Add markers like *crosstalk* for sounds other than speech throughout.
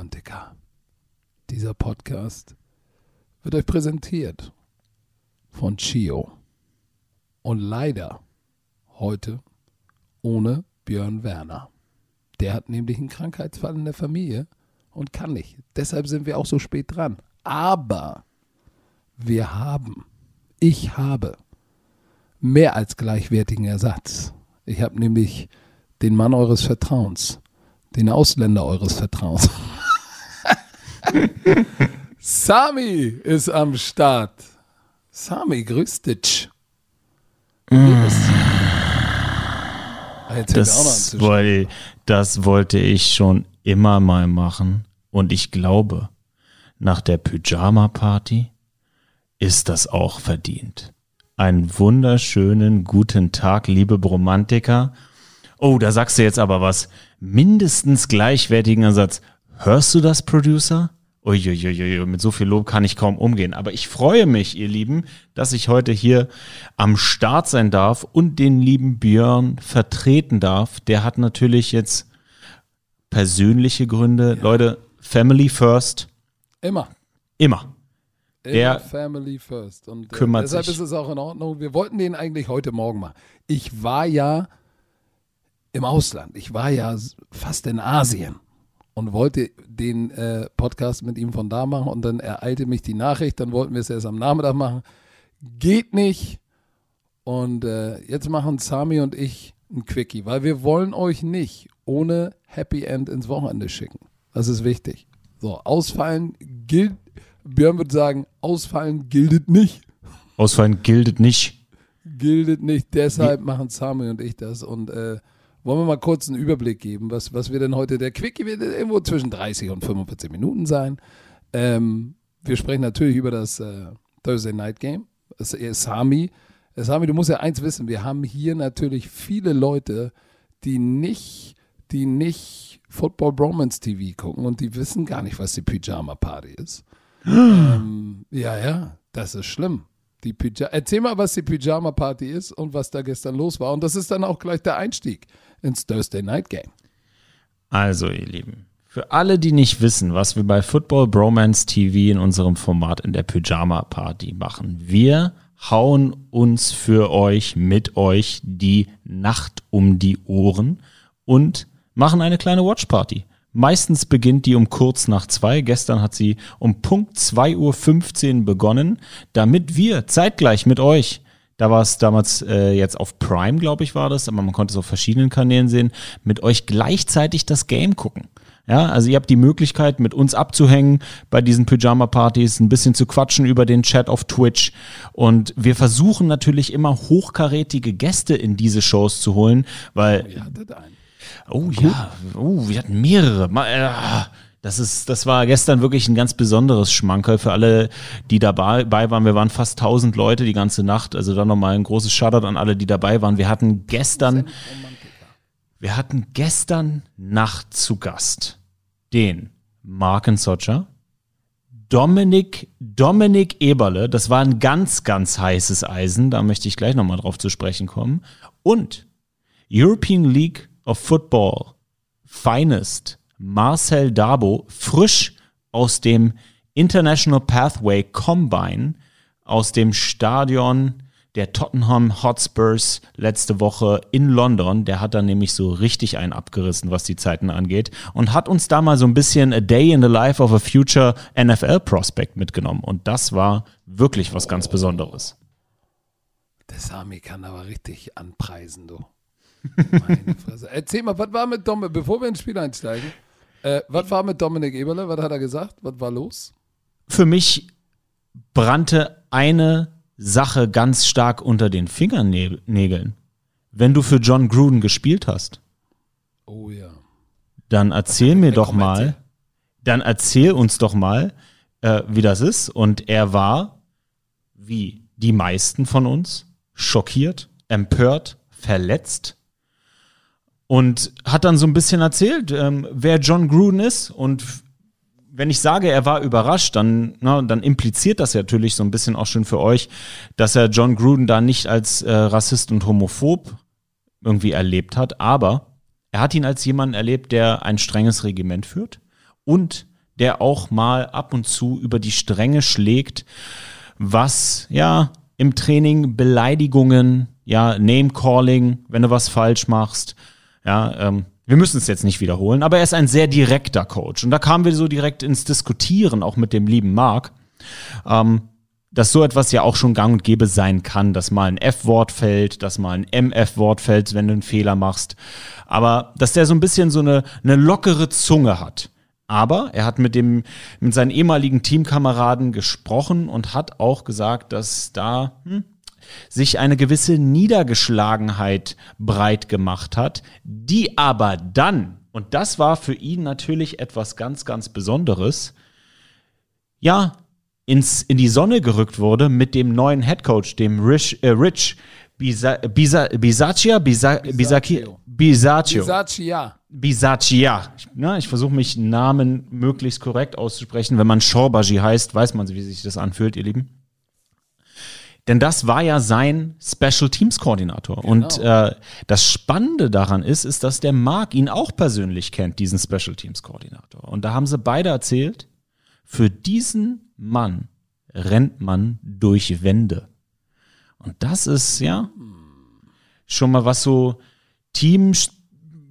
Liebebromantiker. Dieser Podcast wird euch präsentiert von Chio. Und leider heute ohne Björn Werner. Der hat nämlich einen Krankheitsfall in der Familie und kann nicht. Deshalb sind wir auch so spät dran. Aber wir haben, ich habe mehr als gleichwertigen Ersatz. Ich habe nämlich den Mann eures Vertrauens, den Ausländer eures Vertrauens. *laughs* Sami ist am Start. Sami, grüß dich. Das, wollte, das wollte ich schon immer mal machen. Und ich glaube, nach der Pyjama-Party ist das auch verdient. Einen wunderschönen guten Tag, liebe Bromantiker. Oh, da sagst du jetzt aber was. Mindestens gleichwertigen Ersatz. Hörst du das, Producer? Uiuiui, mit so viel Lob kann ich kaum umgehen. Aber ich freue mich, ihr Lieben, dass ich heute hier am Start sein darf und den lieben Björn vertreten darf. Der hat natürlich jetzt persönliche Gründe. Ja. Leute, Family first. Immer. Immer. Der Family first. Und äh, kümmert deshalb sich. ist es auch in Ordnung. Wir wollten den eigentlich heute Morgen mal. Ich war ja im Ausland. Ich war ja fast in Asien und wollte den äh, Podcast mit ihm von da machen und dann ereilte mich die Nachricht, dann wollten wir es erst am Nachmittag machen. Geht nicht. Und äh, jetzt machen Sami und ich ein Quickie, weil wir wollen euch nicht ohne Happy End ins Wochenende schicken. Das ist wichtig. So, ausfallen gilt, Björn würde sagen, ausfallen giltet nicht. Ausfallen giltet nicht. Giltet nicht, deshalb machen Sami und ich das und äh, wollen wir mal kurz einen Überblick geben, was, was wir denn heute, der Quickie wird irgendwo zwischen 30 und 45 Minuten sein. Ähm, wir sprechen natürlich über das äh, Thursday Night Game. Das ist Sami. Sami, du musst ja eins wissen, wir haben hier natürlich viele Leute, die nicht, die nicht Football Bromance TV gucken und die wissen gar nicht, was die Pyjama Party ist. *gasps* ähm, ja, ja, das ist schlimm. Die Erzähl mal, was die Pyjama Party ist und was da gestern los war. Und das ist dann auch gleich der Einstieg ins Thursday Night Game. Also, ihr Lieben, für alle, die nicht wissen, was wir bei Football Bromance TV in unserem Format in der Pyjama Party machen, wir hauen uns für euch, mit euch die Nacht um die Ohren und machen eine kleine Watch Party. Meistens beginnt die um kurz nach zwei. Gestern hat sie um Punkt 2.15 Uhr begonnen, damit wir zeitgleich mit euch da war es damals äh, jetzt auf Prime, glaube ich, war das, aber man konnte es auf verschiedenen Kanälen sehen, mit euch gleichzeitig das Game gucken. Ja, also ihr habt die Möglichkeit, mit uns abzuhängen bei diesen Pyjama-Partys, ein bisschen zu quatschen über den Chat auf Twitch. Und wir versuchen natürlich immer hochkarätige Gäste in diese Shows zu holen, weil. Oh, einen. Oh ja, oh, wir hatten mehrere. Mal, äh, das ist, das war gestern wirklich ein ganz besonderes Schmankerl für alle, die dabei waren. Wir waren fast 1000 Leute die ganze Nacht. Also dann nochmal ein großes Shoutout an alle, die dabei waren. Wir hatten gestern, wir hatten gestern Nacht zu Gast den Marken Socha, Dominik, Dominik Eberle. Das war ein ganz, ganz heißes Eisen. Da möchte ich gleich nochmal drauf zu sprechen kommen. Und European League of Football Finest Marcel Dabo frisch aus dem International Pathway Combine aus dem Stadion der Tottenham Hotspurs letzte Woche in London. Der hat dann nämlich so richtig einen abgerissen, was die Zeiten angeht und hat uns da mal so ein bisschen A Day in the Life of a Future NFL Prospect mitgenommen. Und das war wirklich was ganz Besonderes. Der Sami kann aber richtig anpreisen, du. Meine Fresse. Erzähl mal, was war mit Dom, bevor wir ins Spiel einsteigen? Äh, was war mit Dominik Eberle? Was hat er gesagt? Was war los? Für mich brannte eine Sache ganz stark unter den Fingernägeln. Wenn du für John Gruden gespielt hast, oh ja. dann erzähl mir doch mal, dann erzähl uns doch mal, äh, wie das ist. Und er war, wie die meisten von uns, schockiert, empört, verletzt und hat dann so ein bisschen erzählt, ähm, wer John Gruden ist. Und wenn ich sage, er war überrascht, dann, na, dann impliziert das natürlich so ein bisschen auch schon für euch, dass er John Gruden da nicht als äh, Rassist und Homophob irgendwie erlebt hat. Aber er hat ihn als jemanden erlebt, der ein strenges Regiment führt und der auch mal ab und zu über die Stränge schlägt, was ja im Training Beleidigungen, ja, Name-Calling, wenn du was falsch machst, ja, ähm, wir müssen es jetzt nicht wiederholen, aber er ist ein sehr direkter Coach. Und da kamen wir so direkt ins Diskutieren, auch mit dem lieben Marc, ähm, dass so etwas ja auch schon gang und gäbe sein kann, dass mal ein F-Wort fällt, dass mal ein MF-Wort fällt, wenn du einen Fehler machst. Aber dass der so ein bisschen so eine, eine lockere Zunge hat. Aber er hat mit dem, mit seinen ehemaligen Teamkameraden gesprochen und hat auch gesagt, dass da hm, sich eine gewisse Niedergeschlagenheit breit gemacht hat, die aber dann, und das war für ihn natürlich etwas ganz, ganz Besonderes, ja, ins, in die Sonne gerückt wurde mit dem neuen Headcoach, dem Rich, äh, Rich Bisa, Bisa, Bisaccia, Bisa, Bisaccio. Bisaccio. Bisaccia. Bisaccia. Ja, ich versuche mich Namen möglichst korrekt auszusprechen. Wenn man Shorbaji heißt, weiß man, wie sich das anfühlt, ihr Lieben. Denn das war ja sein Special Teams Koordinator. Genau. Und äh, das Spannende daran ist, ist, dass der Mark ihn auch persönlich kennt, diesen Special Teams Koordinator. Und da haben sie beide erzählt, für diesen Mann rennt man durch Wände. Und das ist ja schon mal was so Team,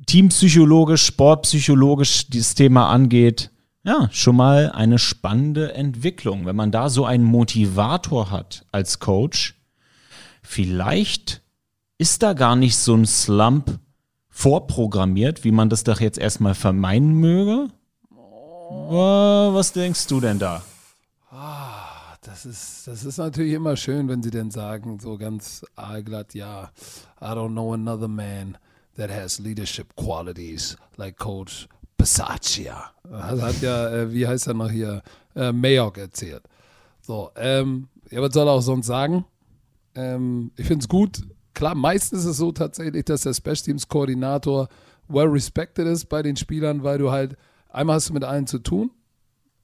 teampsychologisch, sportpsychologisch dieses Thema angeht ja, schon mal eine spannende Entwicklung. Wenn man da so einen Motivator hat als Coach, vielleicht ist da gar nicht so ein Slump vorprogrammiert, wie man das doch jetzt erstmal vermeiden möge. Was denkst du denn da? Ah, das ist, das ist natürlich immer schön, wenn sie denn sagen, so ganz aalglatt, ja, I don't know another man that has leadership qualities like Coach Besacia. Das hat ja, äh, wie heißt er noch hier, äh, Mayock erzählt. So, ähm, ja, was soll er auch sonst sagen? Ähm, ich finde es gut. Klar, meistens ist es so tatsächlich, dass der Special Teams Koordinator well respected ist bei den Spielern, weil du halt, einmal hast du mit allen zu tun,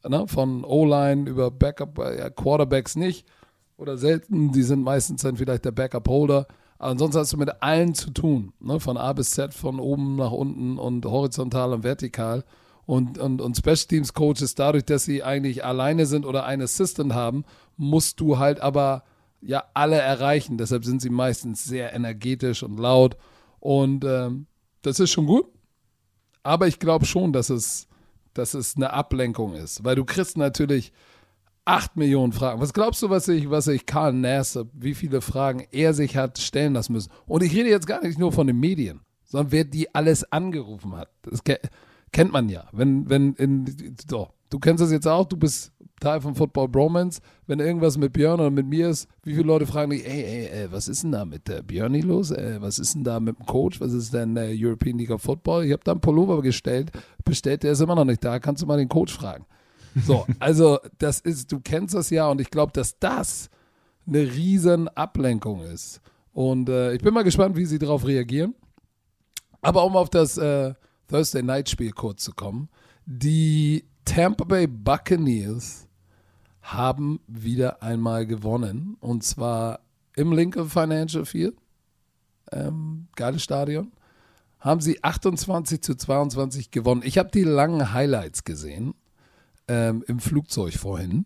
ne? von O-Line über Backup, äh, ja, Quarterbacks nicht oder selten, die sind meistens dann vielleicht der Backup-Holder. Ansonsten hast du mit allen zu tun, ne? von A bis Z, von oben nach unten und horizontal und vertikal. Und, und, und Special Teams Coaches, dadurch, dass sie eigentlich alleine sind oder einen Assistant haben, musst du halt aber ja alle erreichen. Deshalb sind sie meistens sehr energetisch und laut. Und ähm, das ist schon gut. Aber ich glaube schon, dass es, dass es eine Ablenkung ist. Weil du kriegst natürlich 8 Millionen Fragen. Was glaubst du, was ich, was ich Karl Nassib, wie viele Fragen er sich hat stellen lassen müssen? Und ich rede jetzt gar nicht nur von den Medien, sondern wer die alles angerufen hat. Das kennt man ja. Wenn, wenn in, so, du kennst das jetzt auch, du bist Teil von Football Bromance. Wenn irgendwas mit Björn oder mit mir ist, wie viele Leute fragen dich, ey, ey, ey was ist denn da mit der Björni los? Ey, was ist denn da mit dem Coach? Was ist denn der European League of Football? Ich habe da einen Pullover gestellt, bestellt, der ist immer noch nicht da. Kannst du mal den Coach fragen? So, also das ist, du kennst das ja und ich glaube, dass das eine riesen Ablenkung ist. Und äh, ich bin mal gespannt, wie sie darauf reagieren. Aber um auf das äh, Thursday Night Spiel kurz zu kommen, die Tampa Bay Buccaneers haben wieder einmal gewonnen und zwar im Lincoln Financial Field, ähm, geiles Stadion, haben sie 28 zu 22 gewonnen. Ich habe die langen Highlights gesehen ähm, im Flugzeug vorhin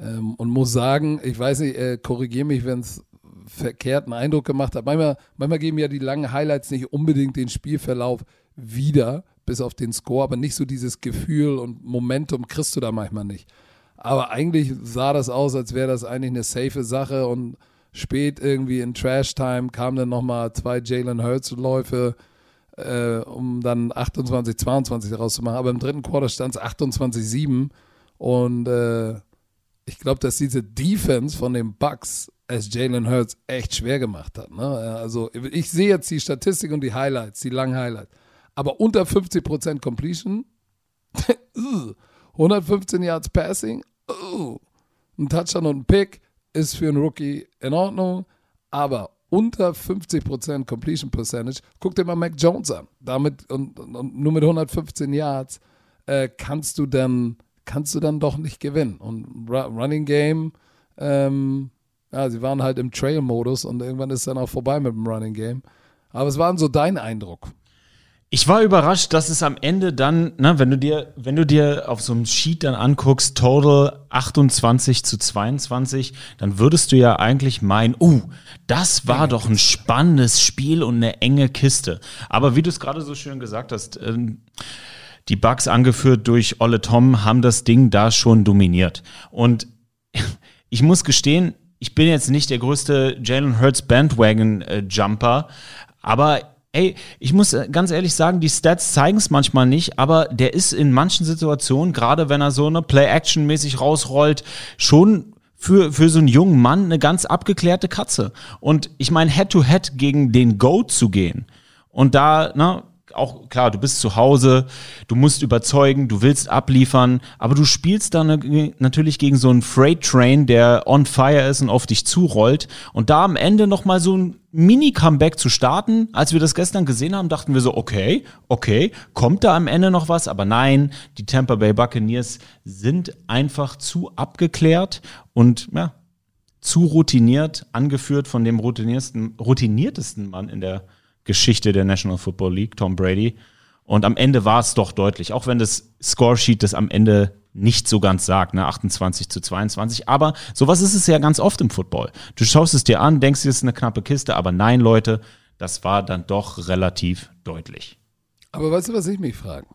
ähm, und muss sagen, ich weiß nicht, äh, korrigiere mich, wenn es verkehrten Eindruck gemacht hat. Manchmal, manchmal geben ja die langen Highlights nicht unbedingt den Spielverlauf wieder, bis auf den Score, aber nicht so dieses Gefühl und Momentum kriegst du da manchmal nicht. Aber eigentlich sah das aus, als wäre das eigentlich eine safe Sache und spät irgendwie in Trash Time kamen dann nochmal zwei Jalen Hurts Läufe äh, um dann 28, 22 daraus zu machen. Aber im dritten Quarter stand es 28, 7 und äh, ich glaube, dass diese Defense von den Bucks es Jalen Hurts echt schwer gemacht hat. Ne? Also ich sehe jetzt die Statistik und die Highlights, die langen Highlights. Aber unter 50% Completion, *laughs* 115 Yards Passing, ein Touchdown und ein Pick ist für einen Rookie in Ordnung. Aber unter 50% Completion Percentage. Guck dir mal Mac Jones an. Damit und, und nur mit 115 Yards äh, kannst du dann kannst du dann doch nicht gewinnen. Und Running Game, ähm, ja, sie waren halt im Trail-Modus und irgendwann ist dann auch vorbei mit dem Running Game. Aber es war so dein Eindruck. Ich war überrascht, dass es am Ende dann, ne, wenn du dir, wenn du dir auf so einem Sheet dann anguckst, Total 28 zu 22, dann würdest du ja eigentlich meinen, uh, das war doch ein spannendes Spiel und eine enge Kiste. Aber wie du es gerade so schön gesagt hast, ähm, die Bugs angeführt durch Olle Tom haben das Ding da schon dominiert. Und *laughs* ich muss gestehen, ich bin jetzt nicht der größte Jalen Hurts Bandwagon-Jumper, aber ey, ich muss äh, ganz ehrlich sagen, die Stats zeigen es manchmal nicht, aber der ist in manchen Situationen, gerade wenn er so eine Play-Action-mäßig rausrollt, schon für, für so einen jungen Mann eine ganz abgeklärte Katze. Und ich meine, Head-to-Head gegen den Goat zu gehen und da, ne, auch klar, du bist zu Hause, du musst überzeugen, du willst abliefern, aber du spielst dann natürlich gegen so einen Freight Train, der on fire ist und auf dich zurollt. Und da am Ende noch mal so ein Mini Comeback zu starten, als wir das gestern gesehen haben, dachten wir so, okay, okay, kommt da am Ende noch was, aber nein, die Tampa Bay Buccaneers sind einfach zu abgeklärt und ja, zu routiniert, angeführt von dem routiniertesten, routiniertesten Mann in der Geschichte der National Football League, Tom Brady. Und am Ende war es doch deutlich, auch wenn das Scoresheet das am Ende nicht so ganz sagt, ne, 28 zu 22. Aber sowas ist es ja ganz oft im Football. Du schaust es dir an, denkst, es ist eine knappe Kiste, aber nein, Leute, das war dann doch relativ deutlich. Aber weißt du, was ich mich frage?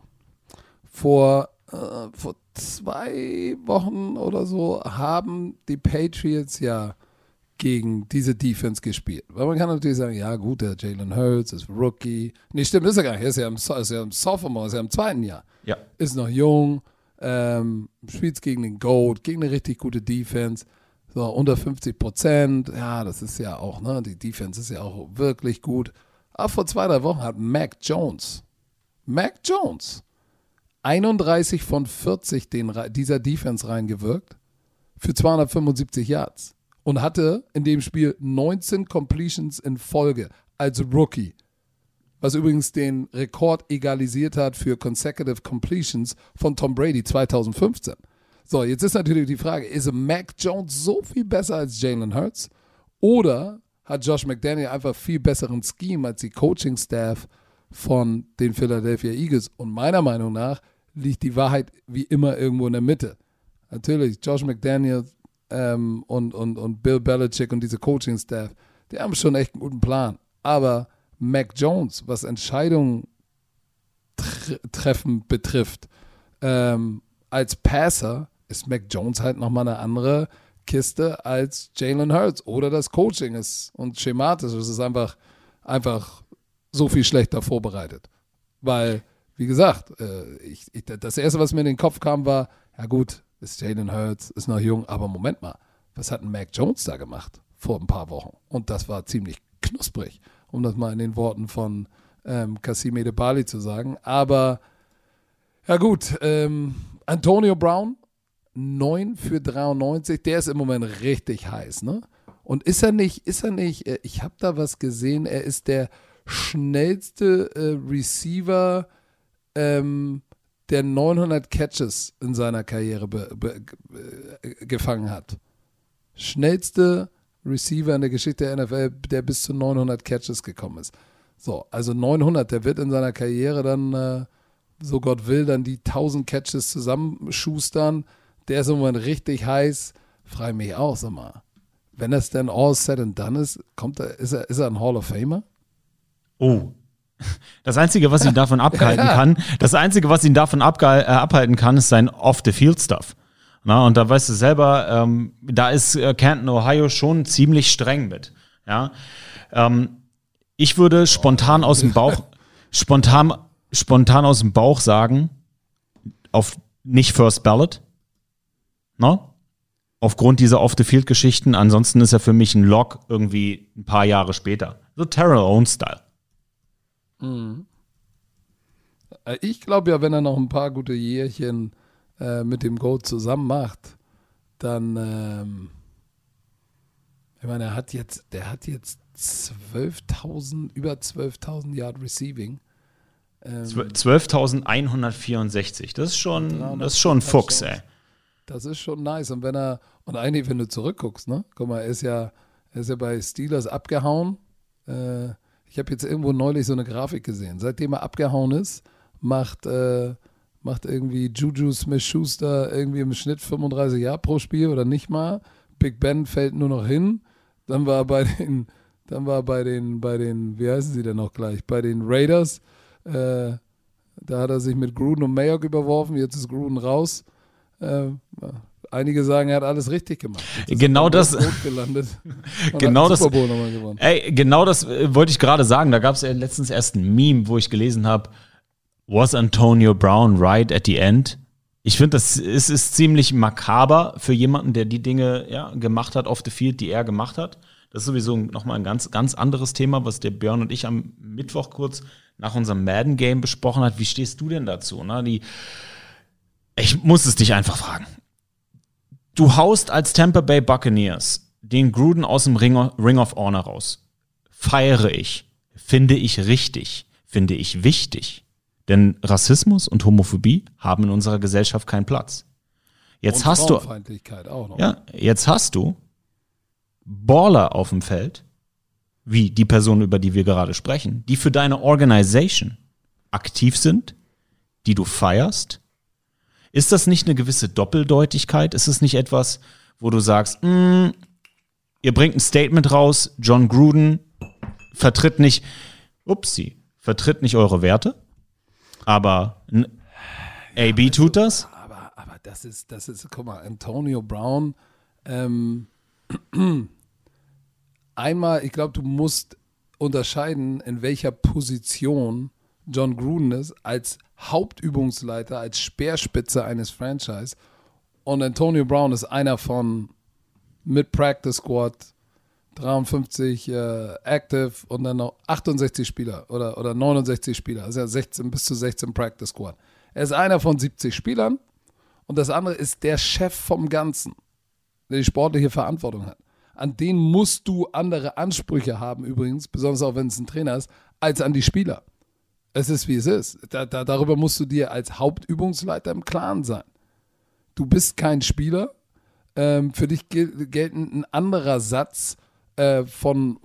Vor, äh, vor zwei Wochen oder so haben die Patriots ja gegen diese Defense gespielt. Weil man kann natürlich sagen, ja gut, der Jalen Hurts ist Rookie. Nee, stimmt, ist er gar nicht. Er ist ja im, ist ja im Sophomore, ist ja im zweiten Jahr. Ja. Ist noch jung, ähm, spielt gegen den Goat, gegen eine richtig gute Defense. So, unter 50 Prozent. Ja, das ist ja auch, ne, die Defense ist ja auch wirklich gut. Aber vor zwei, drei Wochen hat Mac Jones, Mac Jones, 31 von 40 den, dieser Defense reingewirkt für 275 Yards und hatte in dem Spiel 19 Completions in Folge als Rookie. Was übrigens den Rekord egalisiert hat für Consecutive Completions von Tom Brady 2015. So, jetzt ist natürlich die Frage, ist Mac Jones so viel besser als Jalen Hurts? Oder hat Josh McDaniel einfach viel besseren Scheme als die Coaching-Staff von den Philadelphia Eagles? Und meiner Meinung nach liegt die Wahrheit wie immer irgendwo in der Mitte. Natürlich, Josh McDaniel ähm, und, und, und Bill Belichick und diese Coaching-Staff, die haben schon echt einen guten Plan. Aber Mac Jones, was Entscheidungen tre treffen betrifft, ähm, als Passer ist Mac Jones halt nochmal eine andere Kiste als Jalen Hurts. Oder das Coaching ist und schematisch es ist einfach, einfach so viel schlechter vorbereitet. Weil, wie gesagt, äh, ich, ich, das Erste, was mir in den Kopf kam, war, ja gut, ist Jalen Hurts, ist noch jung, aber Moment mal, was hat ein Mac Jones da gemacht vor ein paar Wochen? Und das war ziemlich knusprig, um das mal in den Worten von ähm, Kassim Bali zu sagen. Aber ja gut, ähm, Antonio Brown, 9 für 93, der ist im Moment richtig heiß, ne? Und ist er nicht, ist er nicht, äh, ich habe da was gesehen, er ist der schnellste äh, Receiver ähm, der 900 Catches in seiner Karriere be, be, be, gefangen hat. Schnellste Receiver in der Geschichte der NFL, der bis zu 900 Catches gekommen ist. So, also 900, der wird in seiner Karriere dann, äh, so Gott will, dann die 1000 Catches zusammenschustern. Der ist im Moment richtig heiß. Frage mich auch, sag mal, wenn das dann all said and done ist, kommt er, ist er, ist er ein Hall of Famer? Oh, das Einzige, was ihn davon abhalten kann, das Einzige, was ihn davon äh, abhalten kann, ist sein Off-the-Field-Stuff. Na, und da weißt du selber, ähm, da ist äh, Canton, Ohio schon ziemlich streng mit. Ja, ähm, ich würde spontan aus dem Bauch, *laughs* spontan, spontan aus dem Bauch sagen, auf nicht First Ballot. No? Aufgrund dieser Off-the-Field-Geschichten. Ansonsten ist er für mich ein Lock irgendwie ein paar Jahre später. So Terrell Owens-Style. Mhm. Äh, ich glaube ja, wenn er noch ein paar gute Jährchen äh, mit dem Goat zusammen macht, dann, ähm, ich meine, er hat jetzt, der hat jetzt 12.000, über 12.000 Yard Receiving. Ähm, 12.164, das ist schon, das ist schon Fuchs, ey. Das ist schon nice. Und wenn er, und eigentlich, wenn du zurückguckst, ne, guck mal, er ist ja, er ist ja bei Steelers abgehauen, äh, Ich habe jetzt irgendwo neulich so eine Grafik gesehen. Seitdem er abgehauen ist, macht, äh, macht irgendwie Juju Smith-Schuster irgendwie im Schnitt 35 Jahre pro Spiel oder nicht mal. Big Ben fällt nur noch hin. Dann war bei den, dann war bei den, bei den, wie heißen sie denn noch gleich? Bei den Raiders. Äh, da hat er sich mit Gruden und Mayock überworfen. Jetzt ist Gruden raus. Äh, einige sagen, er hat alles richtig gemacht. Genau das. *laughs* genau das. Ey, genau das äh, wollte ich gerade sagen. Da gab es ja letztens erst ein Meme, wo ich gelesen habe, was Antonio Brown right at the end? Ich finde, das ist, ist ziemlich makaber für jemanden, der die Dinge ja, gemacht hat auf the field, die er gemacht hat. Das ist sowieso nochmal ein ganz, ganz anderes Thema, was der Björn und ich am Mittwoch kurz nach unserem Madden-Game besprochen hat. Wie stehst du denn dazu? Ne? Die, ich muss es dich einfach fragen. Du haust als Tampa Bay Buccaneers den Gruden aus dem Ring, Ring of Honor raus. Feiere ich. Finde ich richtig. Finde ich wichtig. Denn Rassismus und Homophobie haben in unserer Gesellschaft keinen Platz. Jetzt und hast du auch noch. Ja, jetzt hast du Baller auf dem Feld, wie die Person, über die wir gerade sprechen, die für deine Organisation aktiv sind, die du feierst, ist das nicht eine gewisse Doppeldeutigkeit? Ist es nicht etwas, wo du sagst, mm, ihr bringt ein Statement raus, John Gruden vertritt nicht, upsie, vertritt nicht eure Werte, aber AB ja, tut das? Aber, aber das ist, das ist, guck mal, Antonio Brown, ähm, *clears throat* einmal, ich glaube, du musst unterscheiden, in welcher Position John Gruden ist, als Hauptübungsleiter, als Speerspitze eines Franchise. Und Antonio Brown ist einer von mit Practice Squad, 53 äh, active und dann noch 68 Spieler oder, oder 69 Spieler. Also ja 16 bis zu 16 Practice Squad. Er ist einer von 70 Spielern und das andere ist der Chef vom Ganzen, der die sportliche Verantwortung hat. An den musst du andere Ansprüche haben, übrigens, besonders auch wenn es ein Trainer ist, als an die Spieler. Es ist, wie es ist. Da, da, darüber musst du dir als Hauptübungsleiter im Klaren sein. Du bist kein Spieler. Ähm, für dich gel gilt ein anderer Satz äh, von,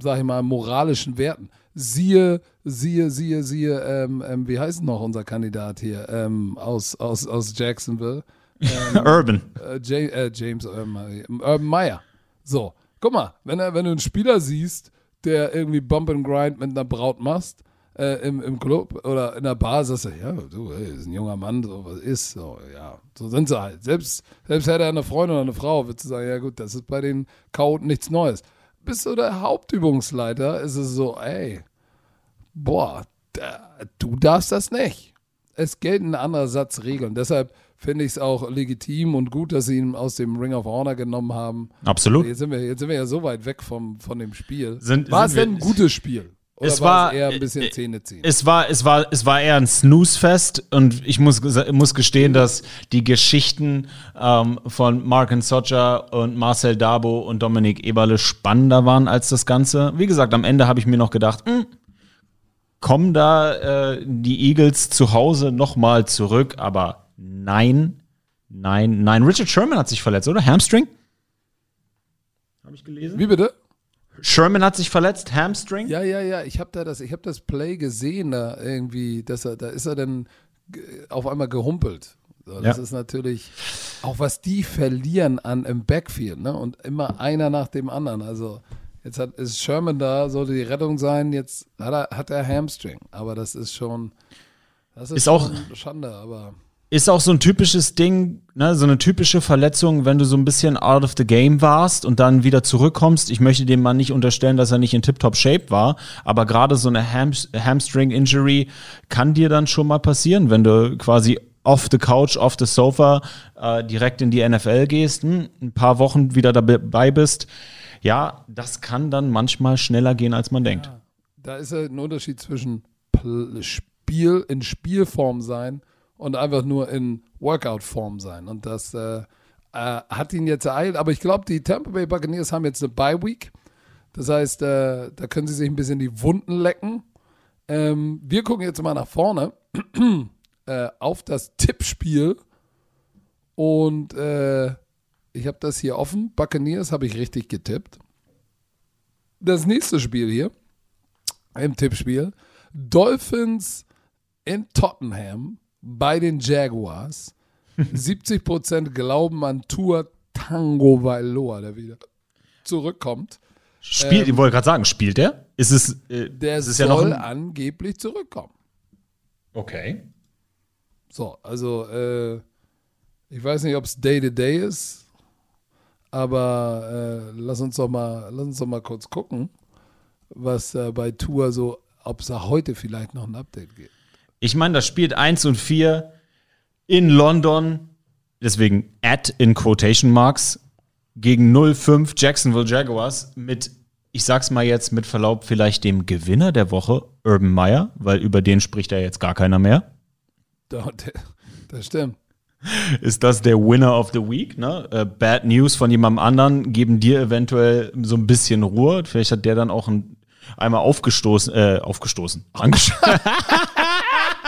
sag ich mal, moralischen Werten. Siehe, siehe, siehe, siehe, ähm, ähm, wie heißt noch unser Kandidat hier ähm, aus, aus, aus Jacksonville? Ähm, *laughs* Urban. Äh, James, äh, James Urban Meyer. So, guck mal, wenn, wenn du einen Spieler siehst, der irgendwie Bump and Grind mit einer Braut machst, äh, im, im Club oder in der Bar sagst du, ja, du, ey, ist ein junger Mann, so was ist, so, ja, so sind sie halt. Selbst, selbst hätte er eine Freundin oder eine Frau, würdest du sagen, ja gut, das ist bei den Chaoten nichts Neues. Bist du der Hauptübungsleiter, ist es so, ey, boah, da, du darfst das nicht. Es gelten ein anderer Satz Regeln. Deshalb finde ich es auch legitim und gut, dass sie ihn aus dem Ring of Honor genommen haben. Absolut. Jetzt sind wir, jetzt sind wir ja so weit weg vom, von dem Spiel. Sind, War sind es denn ein gutes Spiel? Oder es war, eher ein bisschen Zähne ziehen? Es war, es war, es war eher ein Snooze-Fest und ich muss, muss gestehen, dass die Geschichten ähm, von Mark Socha und Marcel Dabo und Dominik Eberle spannender waren als das Ganze. Wie gesagt, am Ende habe ich mir noch gedacht, mh, hm, kommen da äh, die Eagles zu Hause nochmal zurück, aber nein, nein, nein. Richard Sherman hat sich verletzt, oder? Hamstring? Habe ich gelesen? Wie bitte? Sherman hat sich verletzt, Hamstring? Ja, ja, ja. Ich habe da das, ich habe das Play gesehen, da irgendwie, dass er, da ist er dann auf einmal gehumpelt. So, das ja. ist natürlich auch was die verlieren an im Backfield, ne? Und immer einer nach dem anderen. Also jetzt hat, ist Sherman da, sollte die Rettung sein. Jetzt hat er, hat er Hamstring, aber das ist schon, das ist, ist auch Schande, aber ist auch so ein typisches Ding, ne, so eine typische Verletzung, wenn du so ein bisschen out of the game warst und dann wieder zurückkommst. Ich möchte dem Mann nicht unterstellen, dass er nicht in tip-top Shape war, aber gerade so eine Ham Hamstring-Injury kann dir dann schon mal passieren, wenn du quasi off the couch, off the sofa äh, direkt in die NFL gehst, hm, ein paar Wochen wieder dabei bist. Ja, das kann dann manchmal schneller gehen, als man ja, denkt. Da ist halt ein Unterschied zwischen Spiel in Spielform sein und einfach nur in Workout-Form sein. Und das äh, äh, hat ihn jetzt ereilt. Aber ich glaube, die Tampa Bay Buccaneers haben jetzt eine Bye-Week. Das heißt, äh, da können sie sich ein bisschen die Wunden lecken. Ähm, wir gucken jetzt mal nach vorne *clears throat* äh, auf das Tippspiel. Und äh, ich habe das hier offen. Buccaneers habe ich richtig getippt. Das nächste Spiel hier im Tippspiel. Dolphins in Tottenham bei den Jaguars. 70% glauben an Tour Tango Vailoa, der wieder zurückkommt. Spielt, Ähm, ich wollte gerade sagen, spielt der? Ist es, äh, Der ist soll ja noch ein, angeblich zurückkommen. Okay. So, also äh, ich weiß nicht, ob es Day to Day ist, aber äh, lass uns doch mal, lass uns doch mal kurz gucken, was äh, bei Tour so, ob es da heute vielleicht noch ein Update gibt. Ich meine, das spielt 1 und 4 in London, deswegen at in Quotation Marks, gegen 05 Jacksonville Jaguars mit, ich sag's mal jetzt mit Verlaub, vielleicht dem Gewinner der Woche, Urban Meyer, weil über den spricht ja jetzt gar keiner mehr. Das stimmt. Ist das der Winner of the Week? Ne? Äh, Bad News von jemandem anderen geben dir eventuell so ein bisschen Ruhe. Vielleicht hat der dann auch ein, einmal aufgestoßen, äh, aufgestoßen, Angesch *laughs*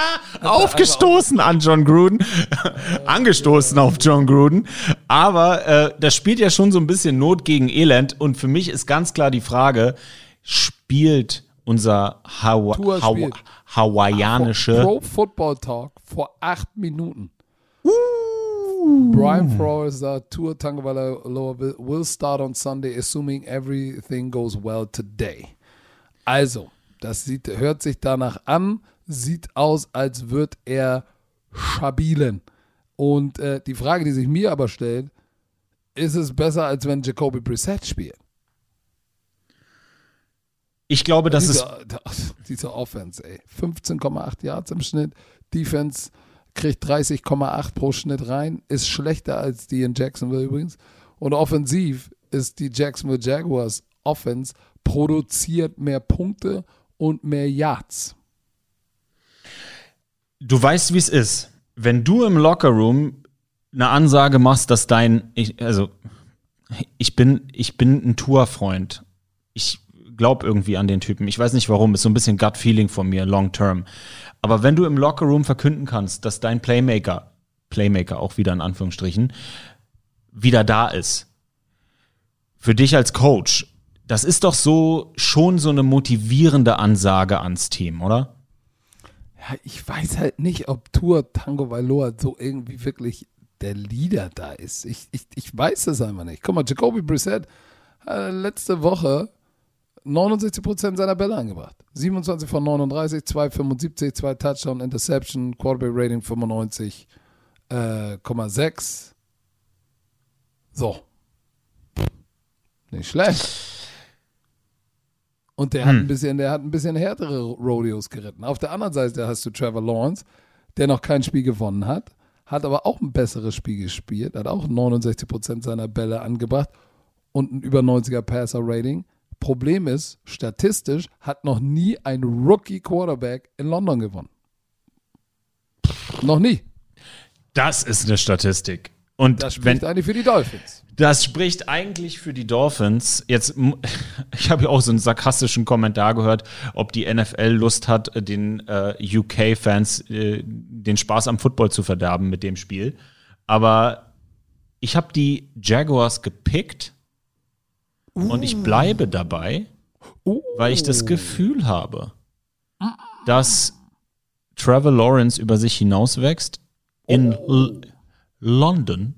*laughs* aufgestoßen an John Gruden, *laughs* angestoßen auf John Gruden. Aber äh, das spielt ja schon so ein bisschen Not gegen Elend. Und für mich ist ganz klar die Frage: Spielt unser Hawa Tour Hawa spielt. hawaiianische Pro Football Talk vor acht Minuten. Brian Flores sagt, Tour Tagovailoa will, will start on Sunday, assuming everything goes well today. Also, das sieht, hört sich danach an, sieht aus, als wird er schabilen. Und äh, die Frage, die sich mir aber stellt, ist es besser, als wenn Jacoby Brissett spielt? Ich glaube, das ist Diese, *laughs* diese Offense, ey. 15,8 Yards im Schnitt. Defense kriegt 30,8 pro Schnitt rein. Ist schlechter als die in Jacksonville übrigens. Und offensiv ist die Jacksonville Jaguars Offense produziert mehr Punkte und mehr Yards. Du weißt, wie es ist. Wenn du im Lockerroom eine Ansage machst, dass dein, ich, also ich bin, ich bin ein Tour-Freund. Ich glaube irgendwie an den Typen. Ich weiß nicht warum, ist so ein bisschen Gut-Feeling von mir, long term. Aber wenn du im Lockerroom verkünden kannst, dass dein Playmaker, Playmaker auch wieder in Anführungsstrichen, wieder da ist, für dich als Coach, das ist doch so schon so eine motivierende Ansage ans Team, oder? Ja, ich weiß halt nicht, ob Tour Tango Vailoa so irgendwie wirklich der Leader da ist. Ich, ich, ich weiß das einfach nicht. Guck mal, Jacoby Brissett hat letzte Woche 69% seiner Bälle angebracht. 27 von 39, 2,75, 2 Touchdown, Interception, Quarterback Rating 95,6. so. Nicht schlecht. Und der hat ein bisschen, der hat ein bisschen härtere Rodeos geritten. Auf der anderen Seite hast du Trevor Lawrence, der noch kein Spiel gewonnen hat, hat aber auch ein besseres Spiel gespielt, hat auch 69% seiner Bälle angebracht und ein über 90er Passer-Rating. Problem ist, statistisch hat noch nie ein Rookie-Quarterback in London gewonnen. Noch nie. Das ist eine Statistik. Und Das wenn, spricht eigentlich für die Dolphins. Das spricht eigentlich für die Dolphins. Jetzt, *laughs* ich habe ja auch so einen sarkastischen Kommentar gehört, ob die NFL Lust hat, den äh, UK-Fans äh, den Spaß am Football zu verderben mit dem Spiel. Aber ich habe die Jaguars gepickt und ich bleibe dabei, Uh, weil ich das Gefühl habe, dass Trevor Lawrence über sich hinauswächst in L London.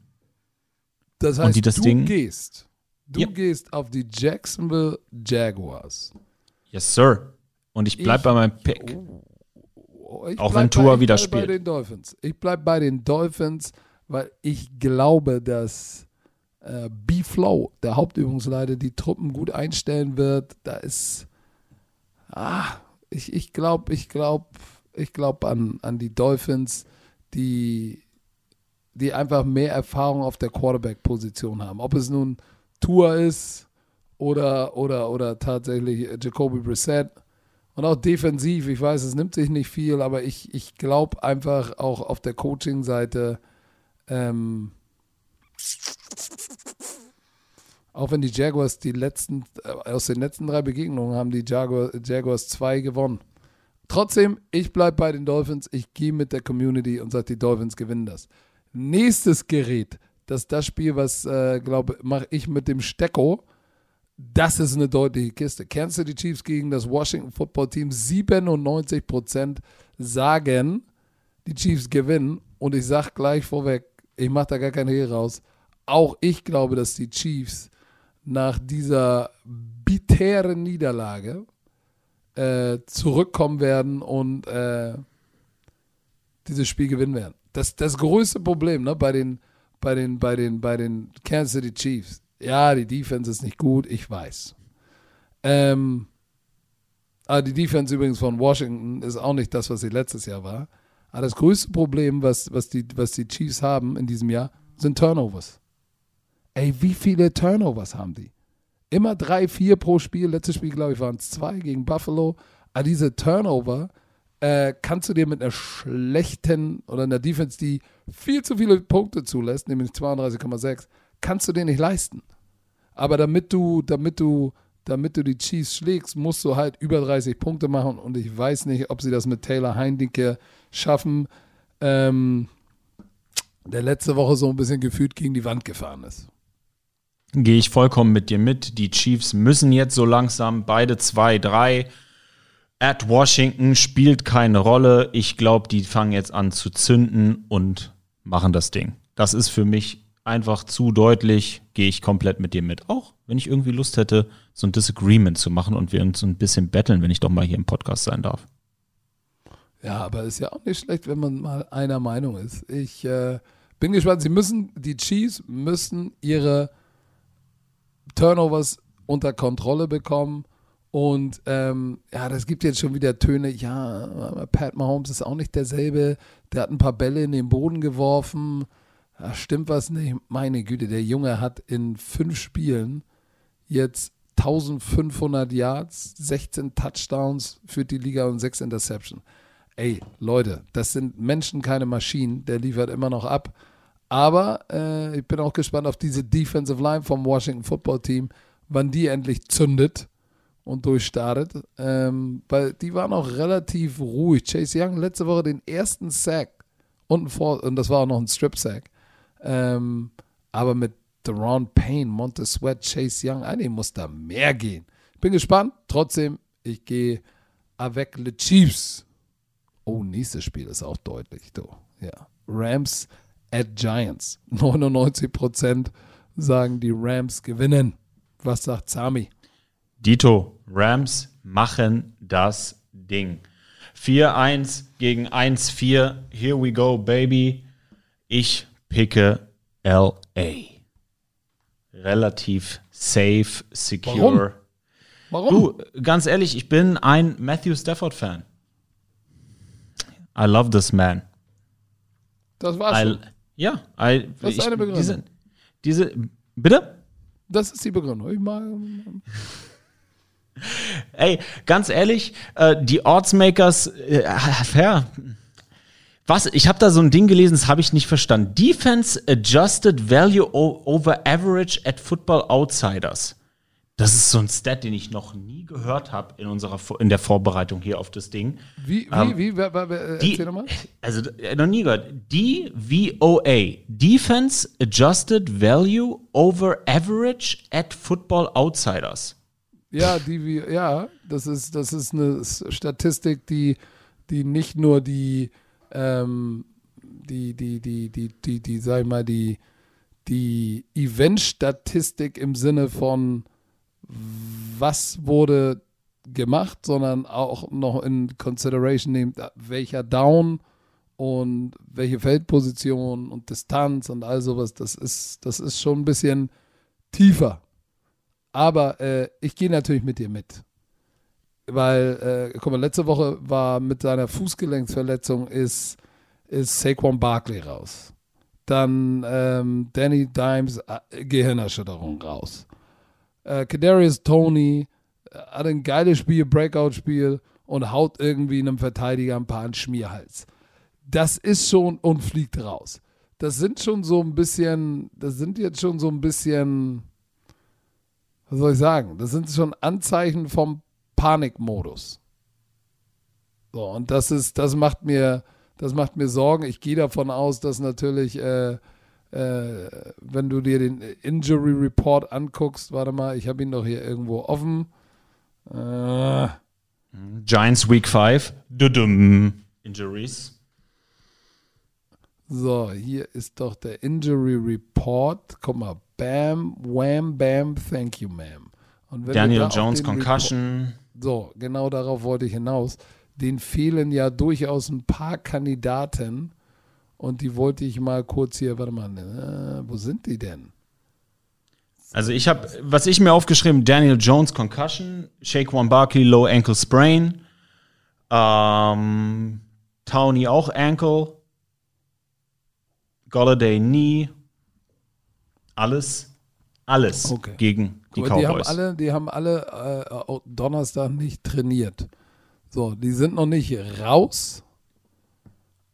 das und heißt, die das du Ding- gehst, du Ja. gehst auf die Jacksonville Jaguars. Yes, sir. Und ich bleib Ich- bei meinem Pick. Oh, Ich Auch wenn Tua bei, wieder ich bleib bei spielt. den Dolphins. Ich bleibe bei den Dolphins, weil ich glaube, dass äh, B-Flow, der Hauptübungsleiter, die Truppen gut einstellen wird. Da ist, ah, ich, glaube, ich glaube, ich glaube an, an die Dolphins, die, die einfach mehr Erfahrung auf der Quarterback-Position haben. Ob es nun Tour ist oder, oder, oder tatsächlich Jacoby Brissett. Und auch defensiv, ich weiß, es nimmt sich nicht viel, aber ich, ich glaube einfach auch auf der Coaching-Seite, ähm, auch wenn die Jaguars die letzten, äh, aus den letzten drei Begegnungen haben die Jaguar, Jaguars zwei gewonnen. Trotzdem, ich bleibe bei den Dolphins, ich gehe mit der Community und sage, die Dolphins gewinnen das. Nächstes Gerät, das ist das Spiel, was, äh, glaube mache ich mit dem Stecko. das ist eine deutliche Kiste. Kansas City Chiefs gegen das Washington Football Team. 97% sagen, die Chiefs gewinnen. Und ich sage gleich vorweg, ich mache da gar keinen Hehl raus. Auch ich glaube, dass die Chiefs nach dieser bitären Niederlage äh, zurückkommen werden und äh, dieses Spiel gewinnen werden. Das, das größte Problem ne, bei, den, bei, den, bei, den, bei den Kansas City Chiefs ja, die Defense ist nicht gut, ich weiß. Ähm, aber die Defense übrigens von Washington ist auch nicht das, was sie letztes Jahr war. Aber das größte Problem, was, was, die, was die Chiefs haben in diesem Jahr, sind Turnovers. Ey, wie viele Turnovers haben die? Immer drei, vier pro Spiel. Letztes Spiel, glaube ich, waren es zwei gegen Buffalo. Aber diese Turnover äh, kannst du dir mit einer schlechten oder einer Defense, die viel zu viele Punkte zulässt, nämlich 32,6, kannst du dir nicht leisten. Aber damit du, damit du, damit du die Chiefs schlägst, musst du halt über 30 Punkte machen. Und ich weiß nicht, ob sie das mit Taylor Heinecke schaffen, ähm, der letzte Woche so ein bisschen gefühlt gegen die Wand gefahren ist. Gehe ich vollkommen mit dir mit. Die Chiefs müssen jetzt so langsam beide zwei, drei. At Washington spielt keine Rolle. Ich glaube, die fangen jetzt an zu zünden und machen das Ding. Das ist für mich einfach zu deutlich, gehe ich komplett mit dir mit. Auch wenn ich irgendwie Lust hätte, so ein Disagreement zu machen und wir uns ein bisschen betteln, wenn ich doch mal hier im Podcast sein darf. Ja, aber ist ja auch nicht schlecht, wenn man mal einer Meinung ist. Ich äh, bin gespannt. Sie müssen, die Chiefs müssen ihre Turnovers unter Kontrolle bekommen. Und ähm, ja, das gibt jetzt schon wieder Töne. Ja, Pat Mahomes ist auch nicht derselbe. Der hat ein paar Bälle in den Boden geworfen. Ach, stimmt was nicht? Meine Güte, der Junge hat in fünf Spielen jetzt 1500 Yards, 16 Touchdowns für die Liga und 6 Interceptions. Ey, Leute, das sind Menschen, keine Maschinen. Der liefert immer noch ab. Aber äh, ich bin auch gespannt auf diese Defensive Line vom Washington Football Team, wann die endlich zündet und durchstartet. Ähm, weil die waren auch relativ ruhig. Chase Young letzte Woche den ersten Sack und, vor, und das war auch noch ein Strip-Sack. Ähm, aber mit Deron Payne, Montez Sweat, Chase Young, eigentlich muss da mehr gehen. Bin gespannt. Trotzdem, ich gehe avec le Chiefs. Oh, nächstes Spiel ist auch deutlich. Du. Ja. Rams at Giants. *laughs* 99% sagen, die Rams gewinnen. Was sagt Sami? Dito, Rams machen das Ding. 4-1 gegen 1-4. Here we go, baby. Ich picke LA. Relativ safe, secure. Warum? Warum? Du, ganz ehrlich, ich bin ein Matthew Stafford-Fan. I love this man. Das war's. I, ja, I, das ist ich, eine Begründung. Diese, diese, bitte? Das ist die Begründung. Ich mag, Ey, ganz ehrlich, äh, die Oddsmakers, äh, ja, was? Ich habe da so ein Ding gelesen, das habe ich nicht verstanden. Defense Adjusted Value over Average at Football Outsiders. Das ist so ein Stat, den ich noch nie gehört habe in unserer in der Vorbereitung hier auf das Ding. Wie, wie, ähm, wie, wer, wer, wer, die, erzähl nochmal. Also, äh, noch nie gehört. DVOA, Defense Adjusted Value over Average at Football Outsiders. Ja, die, ja, das ist, das ist eine Statistik, die, die nicht nur die ähm, die, die, die, die, die, die, sag ich mal, die, die Event-Statistik im Sinne von was wurde gemacht, sondern auch noch in Consideration nimmt, welcher Down und welche Feldposition und Distanz und all sowas, das ist, das ist schon ein bisschen tiefer. Aber äh, ich gehe natürlich mit dir mit weil, äh, guck mal, letzte Woche war mit seiner Fußgelenksverletzung ist, ist Saquon Barkley raus. Dann ähm, Danny Dimes äh, Gehirnerschütterung raus. Äh, Kadarius Tony äh, hat ein geiles Spiel, Breakout-Spiel und haut irgendwie einem Verteidiger ein paar einen Schmierhals. Das ist schon und fliegt raus. Das sind schon so ein bisschen, das sind jetzt schon so ein bisschen, was soll ich sagen, das sind schon Anzeichen vom Panikmodus. So, und das ist, das macht mir, das macht mir Sorgen. Ich gehe davon aus, dass natürlich äh, äh, wenn du dir den Injury Report anguckst, warte mal, ich habe ihn doch hier irgendwo offen. Äh, Giants Week 5. Injuries. So, hier ist doch der Injury Report. Guck mal, bam, wham, bam, thank you, ma'am. Daniel Jones Concussion. Report, so, genau darauf wollte ich hinaus. Den fehlen ja durchaus ein paar Kandidaten. Und die wollte ich mal kurz hier, warte mal, äh, wo sind die denn? Also ich habe, was ich mir aufgeschrieben, Daniel Jones Concussion, Shake One Barkley Low Ankle Sprain, ähm, Townie auch Ankle, Golladay nie. Alles, alles okay. gegen die Cowboys. Die haben alle, die haben alle äh, Donnerstag nicht trainiert. So, die sind noch nicht raus,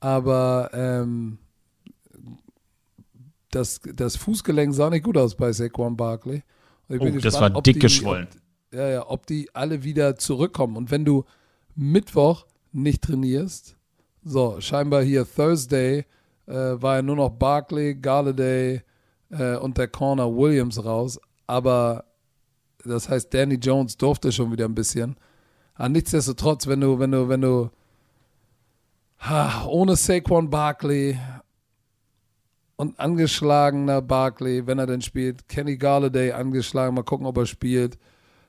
aber ähm, das, das Fußgelenk sah nicht gut aus bei Saquon Barkley. oh, gespannt, das war dick die, geschwollen. Ob, ja, ja, ob die alle wieder zurückkommen. Und wenn du Mittwoch nicht trainierst, so, scheinbar hier Thursday äh, war ja nur noch Barkley, Galladay äh, und der Corner Williams raus. Aber das heißt, Danny Jones durfte schon wieder ein bisschen. Aber nichtsdestotrotz, wenn du, wenn du, wenn du ha, ohne Saquon Barkley und angeschlagener Barkley, wenn er denn spielt, Kenny Galladay angeschlagen, mal gucken, ob er spielt.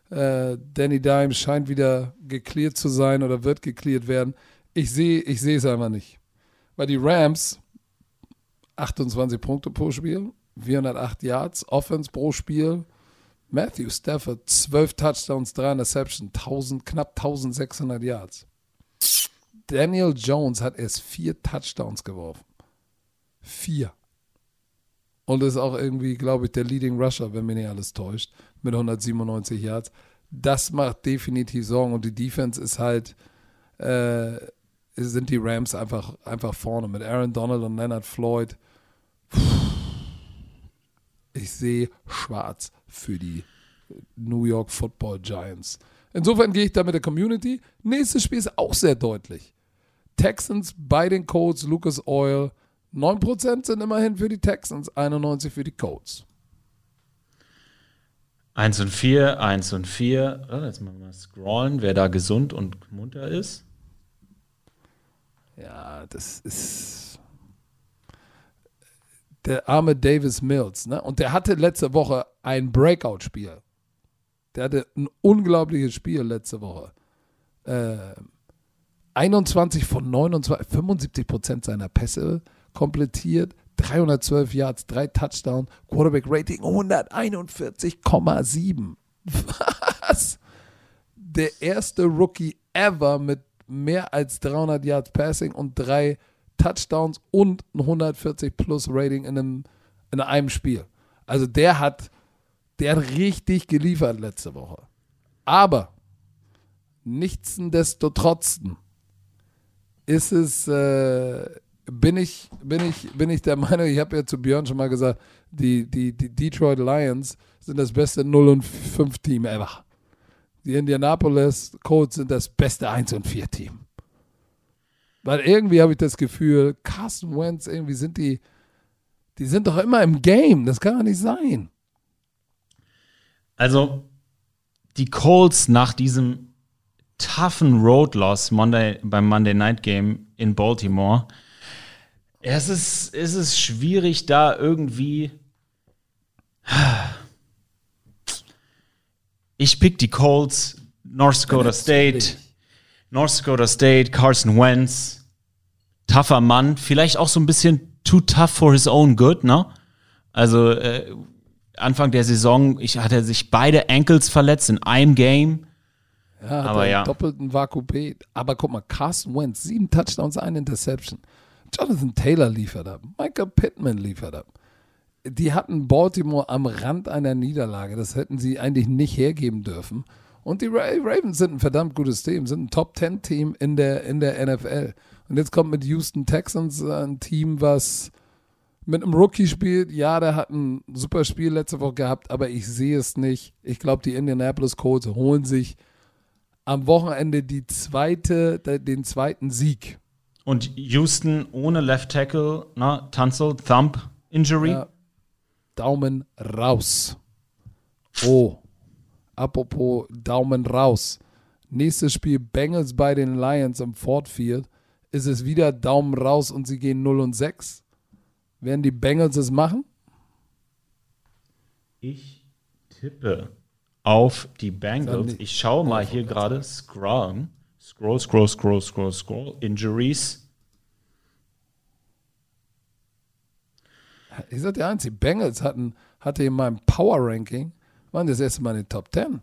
Äh, Danny Dimes scheint wieder geklärt zu sein oder wird geklärt werden. Ich sehe ich es einfach nicht. Weil die Rams, 28 Punkte pro Spiel, 408 Yards, Offense pro Spiel. Matthew Stafford, 12 Touchdowns, 3 Interceptions, 1000, knapp 1600 Yards. Daniel Jones hat erst vier Touchdowns geworfen. Vier. Und ist auch irgendwie, glaube ich, der Leading Rusher, wenn mich nicht alles täuscht, mit 197 Yards. Das macht definitiv Sorgen. Und die Defense ist halt, äh, sind die Rams einfach, einfach vorne mit Aaron Donald und Leonard Floyd. Ich sehe schwarz für die New York Football Giants. Insofern gehe ich da mit der Community. Nächstes Spiel ist auch sehr deutlich. Texans bei den Colts, Lucas Oil. 9% sind immerhin für die Texans, 91% für die Colts. 1 und 4, 1 und 4. Oh, jetzt mal scrollen, wer da gesund und munter ist. Ja, das ist der arme Davis Mills. Ne? Und der hatte letzte Woche ein Breakout-Spiel. Der hatte ein unglaubliches Spiel letzte Woche. Äh, 21 von 29, 75 Prozent seiner Pässe komplettiert, 312 Yards, drei Touchdowns, Quarterback Rating 141,7. Was? Der erste Rookie ever mit mehr als 300 Yards Passing und drei Touchdowns und ein 140 plus Rating in einem, in einem Spiel. Also der hat, der hat richtig geliefert letzte Woche. Aber nichtsdestotrotz ist es, äh, bin ich, bin ich, bin ich der *laughs* Meinung, ich habe ja zu Björn schon mal gesagt, die, die, die Detroit Lions sind das beste 0 und 5 Team ever. Die Indianapolis Colts sind das beste 1 und 4 Team. Weil irgendwie habe ich das Gefühl, Carson Wentz, irgendwie sind die, die sind doch immer im Game. Das kann doch nicht sein. Also, die Colts nach diesem toughen Road Loss Monday, beim Monday Night Game in Baltimore es ist, es ist schwierig, da irgendwie. Ich pick die Colts, North Dakota State, North Dakota State, Carson Wentz, tougher Mann, vielleicht auch so ein bisschen too tough for his own good, ne? Also äh, Anfang der Saison, ich hatte sich beide Ankles verletzt in einem Game. Ja, aber ja. doppelten Vakupé. Aber guck mal, Carson Wentz, sieben Touchdowns, eine Interception. Jonathan Taylor liefert ab. Michael Pittman liefert ab. Die hatten Baltimore am Rand einer Niederlage. Das hätten sie eigentlich nicht hergeben dürfen. Und die Ravens sind ein verdammt gutes Team, sind ein Top-10-Team in der, in der NFL. Und jetzt kommt mit Houston Texans ein Team, was mit einem Rookie spielt. Ja, der hat ein super Spiel letzte Woche gehabt, aber ich sehe es nicht. Ich glaube, die Indianapolis Colts holen sich am Wochenende die zweite, den zweiten Sieg. Und Houston ohne Left Tackle, ne, Tunzel, Thump, Injury? Ja, Daumen raus. Oh, apropos Daumen raus. Nächstes Spiel Bengals bei den Lions am Ford Field. Ist es wieder Daumen raus und sie gehen 0 und 6? Werden die Bengals es machen? Ich tippe auf die Bengals. Ich schaue mal hier gerade. Scroll. Scroll, scroll, scroll, scroll, scroll. Injuries. Ich sag dir eins, die Bengals hatten, hatte in meinem Power Ranking, waren das erste Mal in den Top 10.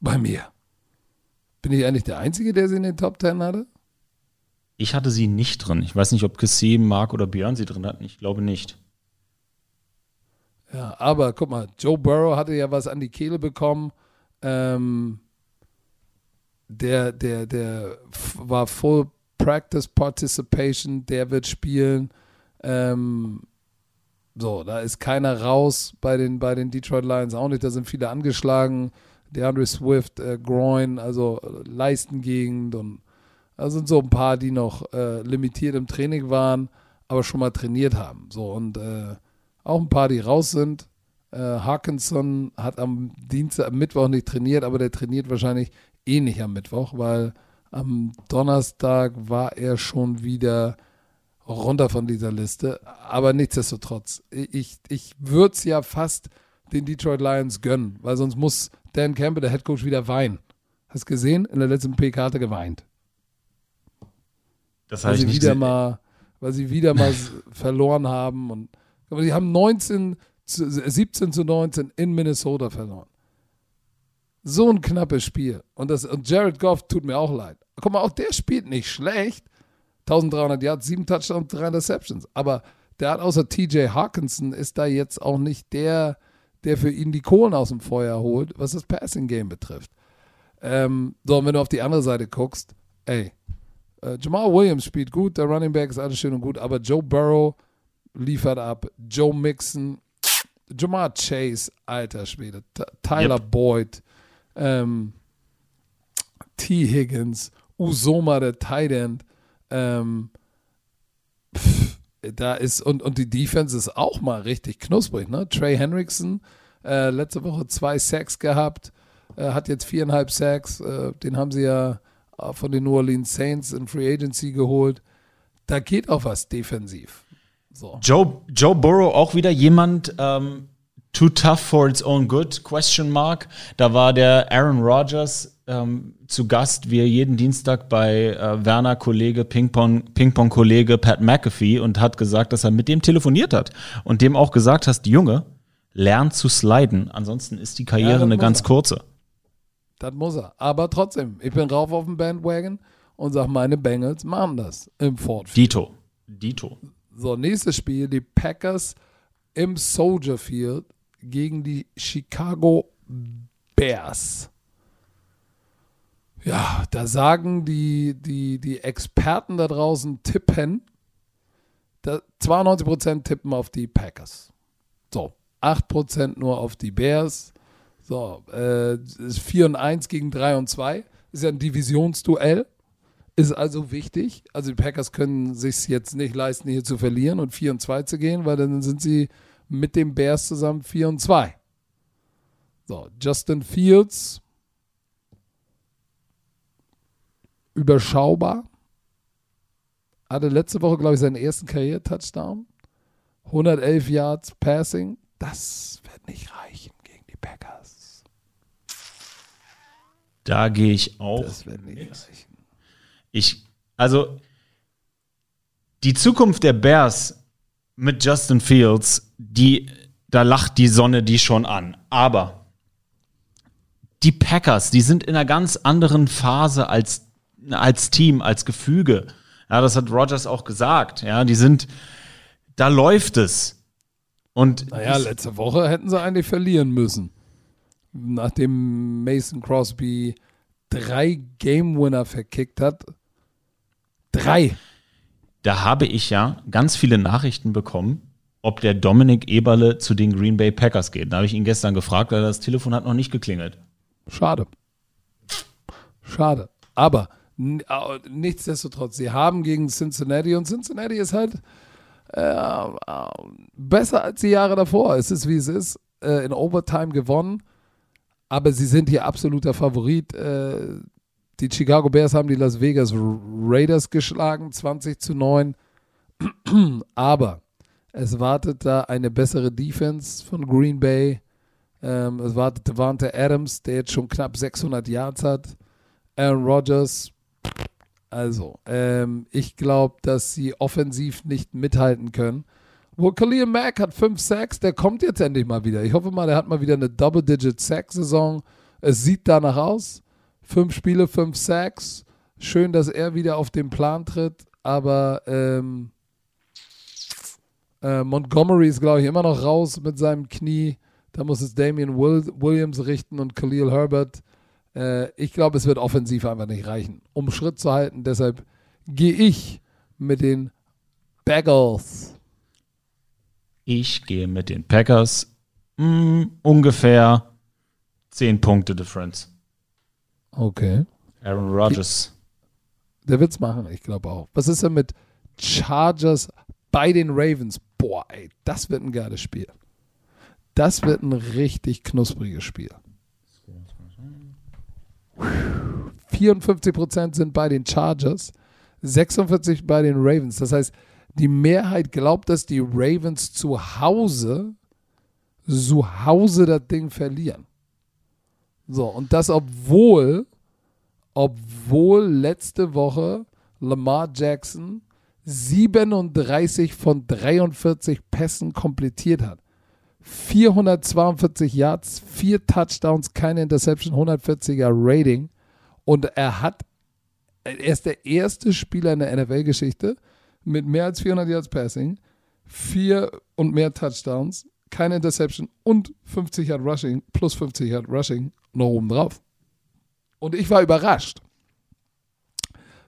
Bei mir. Bin ich eigentlich der Einzige, der sie in den Top 10 hatte? Ich hatte sie nicht drin. Ich weiß nicht, ob Kassim, Mark oder Björn sie drin hatten. Ich glaube nicht. Ja, aber guck mal, Joe Burrow hatte ja was an die Kehle bekommen. Ähm, der, der, der war Full Practice Participation, der wird spielen. Ähm, so, da ist keiner raus bei den, bei den Detroit Lions auch nicht. Da sind viele angeschlagen. DeAndre Swift, äh, Groin, also äh, Leistengegend und da sind so ein paar, die noch äh, limitiert im Training waren, aber schon mal trainiert haben. So und äh, auch ein paar, die raus sind. Äh, Harkinson hat am Dienstag, am Mittwoch nicht trainiert, aber der trainiert wahrscheinlich eh nicht am Mittwoch, weil am Donnerstag war er schon wieder runter von dieser Liste. Aber nichtsdestotrotz, ich, ich würde es ja fast den Detroit Lions gönnen, weil sonst muss Dan Campbell, der Head Coach, wieder weinen. Hast du gesehen? In der letzten PK-Karte geweint. Das heißt weil sie wieder mal, weil sie wieder mal verloren haben und aber die haben 19 zu, 17 zu 19 in Minnesota verloren. So ein knappes Spiel. Und, das, und Jared Goff tut mir auch leid. Guck mal, auch der spielt nicht schlecht. 1300 Yards, 7 Touchdowns, 3 Interceptions. Aber der hat außer TJ Hawkinson ist da jetzt auch nicht der, der für ihn die Kohlen aus dem Feuer holt, was das Passing Game betrifft. Ähm, so, und wenn du auf die andere Seite guckst, ey, äh, Jamal Williams spielt gut, der Running Back ist alles schön und gut, aber Joe Burrow liefert ab, Joe Mixon, Jamar Chase, alter Schwede, Tyler yep. Boyd, ähm, T. Higgins, Usoma, der Tight End, ähm, da ist, und, und die Defense ist auch mal richtig knusprig, ne? Trey Hendrickson, äh, letzte Woche zwei Sacks gehabt, äh, hat jetzt viereinhalb Sacks, äh, den haben sie ja äh, von den New Orleans Saints in Free Agency geholt. Da geht auch was defensiv. So. Joe, Joe Burrow auch wieder jemand, ähm, too tough for its own good, question mark. Da war der Aaron Rodgers ähm, zu Gast, wie jeden Dienstag bei äh, Werner Kollege, Ping-Pong-Kollege Pat McAfee und hat gesagt, dass er mit dem telefoniert hat und dem auch gesagt hast, Junge, lern zu sliden, ansonsten ist die Karriere ja, eine ganz er. kurze. Das muss er. Aber trotzdem, ich bin rauf auf dem Bandwagon und sag, meine Bengals machen das im Ford. Dito. Dito. So, nächstes Spiel, die Packers im Soldier Field gegen die Chicago Bears. Ja, da sagen die, die, die Experten da draußen tippen, da 92% tippen auf die Packers. So, 8% nur auf die Bears. So, äh, 4 und 1 gegen 3 und 2. Ist ja ein Divisionsduell. Ist also wichtig. Also die Packers können sich jetzt nicht leisten, hier zu verlieren und 4 und 2 zu gehen, weil dann sind sie mit den Bears zusammen 4 und 2. So, Justin Fields. Überschaubar. Hatte letzte Woche, glaube ich, seinen ersten Karriere-Touchdown. 111 Yards Passing. Das wird nicht reichen gegen die Packers. Da gehe ich auch. Das wird nicht reichen. Ich, also die Zukunft der Bears mit Justin Fields, die, da lacht die Sonne die schon an. Aber die Packers, die sind in einer ganz anderen Phase als, als Team, als Gefüge. Ja, das hat Rogers auch gesagt. Ja, die sind, da läuft es. Und naja, letzte Woche hätten sie eigentlich verlieren müssen. Nachdem Mason Crosby drei Game Winner verkickt hat, Drei. Da habe ich ja ganz viele Nachrichten bekommen, ob der Dominik Eberle zu den Green Bay Packers geht. Da habe ich ihn gestern gefragt, weil das Telefon hat noch nicht geklingelt. Schade. Schade. Aber nichtsdestotrotz, sie haben gegen Cincinnati und Cincinnati ist halt äh, besser als die Jahre davor. Es ist wie es ist. Äh, in Overtime gewonnen. Aber sie sind hier absoluter Favorit. Äh, die Chicago Bears haben die Las Vegas Raiders geschlagen, 20 zu 9. *clears throat* Aber es wartet da eine bessere Defense von Green Bay. Ähm, es wartet Devante Adams, der jetzt schon knapp 600 Yards hat. Aaron Rodgers. Also, ähm, ich glaube, dass sie offensiv nicht mithalten können. Wo Khalil Mack hat 5 Sacks, der kommt jetzt endlich mal wieder. Ich hoffe mal, der hat mal wieder eine Double-Digit-Sack-Saison. Es sieht danach aus. Fünf Spiele, fünf Sacks. Schön, dass er wieder auf den Plan tritt, aber ähm, äh, Montgomery ist, glaube ich, immer noch raus mit seinem Knie. Da muss es Damian Will Williams richten und Khalil Herbert. Äh, ich glaube, es wird offensiv einfach nicht reichen, um Schritt zu halten. Deshalb gehe ich mit den Bagels. Ich gehe mit den Packers. Mm, ungefähr 10 Punkte Difference. Okay. Aaron Rodgers. Der wird's machen, ich glaube auch. Was ist denn mit Chargers bei den Ravens? Boah, ey, das wird ein geiles Spiel. Das wird ein richtig knuspriges Spiel. 54% sind bei den Chargers, 46% bei den Ravens. Das heißt, die Mehrheit glaubt, dass die Ravens zu Hause, zu Hause das Ding verlieren. So, und das obwohl, obwohl letzte Woche Lamar Jackson 37 von 43 Pässen komplettiert hat. 442 Yards, 4 Touchdowns, keine Interception, 140er Rating. Und er hat, er ist der erste Spieler in der NFL-Geschichte mit mehr als 400 Yards Passing, 4 und mehr Touchdowns, keine Interception und 50 Yard Rushing, plus 50 Yard Rushing noch oben drauf. Und ich war überrascht.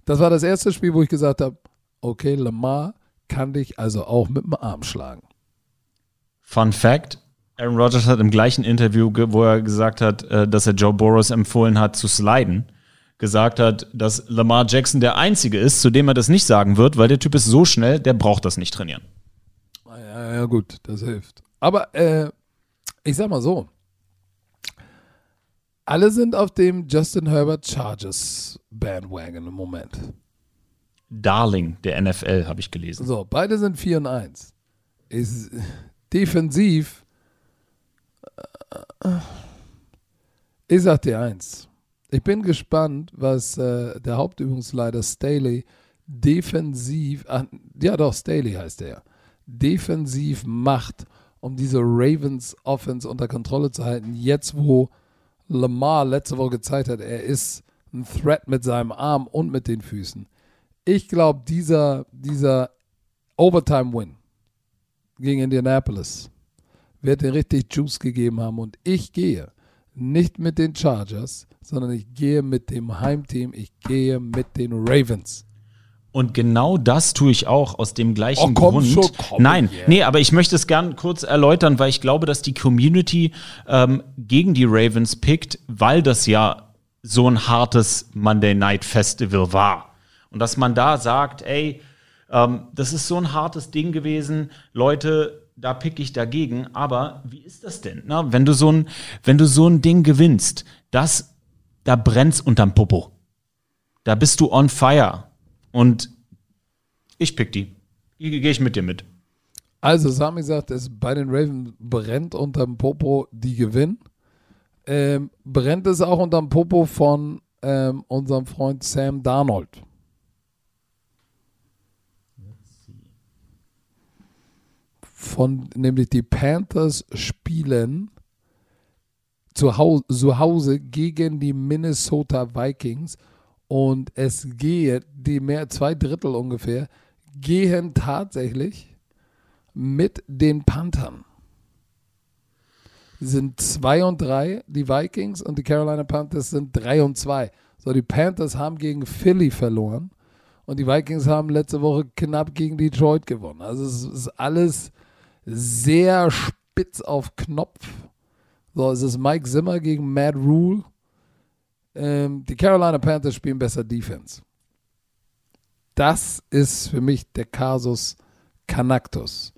Das war das erste Spiel, wo ich gesagt habe, okay, Lamar kann dich also auch mit dem Arm schlagen. Fun Fact: Aaron Rodgers hat im gleichen Interview, wo er gesagt hat, äh, dass er Joe Burrows empfohlen hat zu sliden, gesagt hat, dass Lamar Jackson der Einzige ist, zu dem er das nicht sagen wird, weil der Typ ist so schnell, der braucht das nicht trainieren. Ja, ja gut, das hilft. Aber äh, ich sag mal so, alle sind auf dem Justin Herbert Chargers Bandwagon im Moment. Darling der NFL, habe ich gelesen. So, beide sind 4 und 1. Ist defensiv. Äh, ich sag dir eins. Ich bin gespannt, was äh, der Hauptübungsleiter Staley defensiv, ach, ja doch, Staley heißt er, defensiv macht, um diese Ravens Offense unter Kontrolle zu halten. Jetzt, wo Lamar letzte Woche gezeigt hat, er ist ein Threat mit seinem Arm und mit den Füßen. Ich glaube, dieser, dieser Overtime-Win gegen Indianapolis wird den richtig Juice gegeben haben. Und ich gehe nicht mit den Chargers, sondern ich gehe mit dem Heimteam. Ich gehe mit den Ravens. Und genau das tue ich auch aus dem gleichen oh, komm Grund. Schon, komm Nein, yeah. nee, aber ich möchte es gern kurz erläutern, weil ich glaube, dass die Community ähm, gegen die Ravens pickt, weil das ja so ein hartes Monday Night Festival war. Und dass man da sagt, ey, ähm, das ist so ein hartes Ding gewesen, Leute, da pick ich dagegen. Aber wie ist das denn? Na, wenn du so ein, wenn du so ein Ding gewinnst, das, da brennt's unterm Popo. Da bist du on fire. Und ich pick die. Gehe ich mit dir mit. Also, Sami sagt, es bei den Ravens brennt unterm Popo, die gewinnen. Ähm, brennt es auch unterm Popo von ähm, unserem Freund Sam Darnold. Von, nämlich die Panthers spielen zu Hause, zu Hause gegen die Minnesota Vikings und es gehe, die mehr, zwei Drittel ungefähr, gehen tatsächlich mit den Panthern. Sind 2 und 3, die Vikings und die Carolina Panthers sind 3 und 2. So, die Panthers haben gegen Philly verloren und die Vikings haben letzte Woche knapp gegen Detroit gewonnen. Also es ist alles sehr spitz auf Knopf. So, es ist Mike Zimmer gegen Matt Rule. Ähm, die Carolina Panthers spielen besser Defense. Das ist für mich der Kasus Canactus.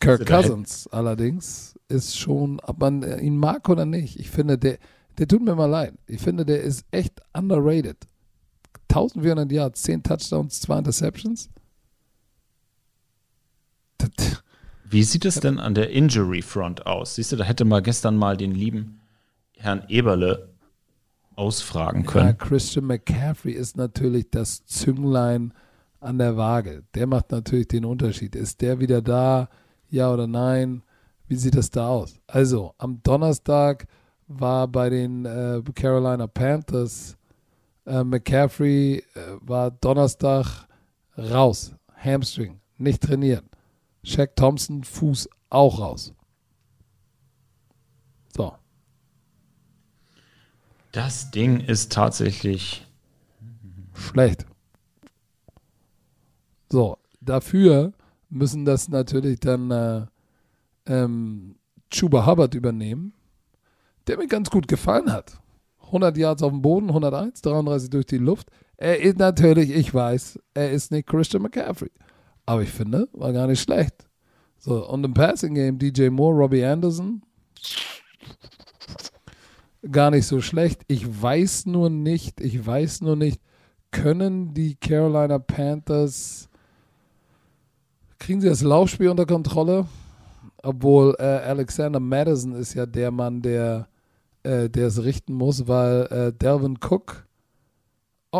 Kirk Cousins allerdings ist schon, ob man ihn mag oder nicht, ich finde, der, der tut mir mal leid. Ich finde, der ist echt underrated. 1400 Yards, 10 Touchdowns, 2 Interceptions. Wie sieht es denn an der Injury Front aus? Siehst du, da hätte mal gestern mal den lieben Herrn Eberle ausfragen können. Ja, Christian McCaffrey ist natürlich das Zünglein an der Waage. Der macht natürlich den Unterschied. Ist der wieder da? Ja oder nein? Wie sieht das da aus? Also, am Donnerstag war bei den äh, Carolina Panthers äh, McCaffrey äh, war Donnerstag raus. Hamstring, nicht trainiert. Shaq Thompson, Fuß auch raus. So. Das Ding ist tatsächlich schlecht. So, dafür müssen das natürlich dann äh, ähm, Chuba Hubbard übernehmen, der mir ganz gut gefallen hat. 100 Yards auf dem Boden, 101, 33 durch die Luft. Er ist natürlich, ich weiß, er ist nicht Christian McCaffrey. Aber ich finde, war gar nicht schlecht. So, und im Passing Game DJ Moore, Robbie Anderson, gar nicht so schlecht. Ich weiß nur nicht, ich weiß nur nicht, können die Carolina Panthers, kriegen sie das Laufspiel unter Kontrolle? Obwohl äh, Alexander Madison ist ja der Mann, der äh, der es richten muss, weil äh, Delvin Cook,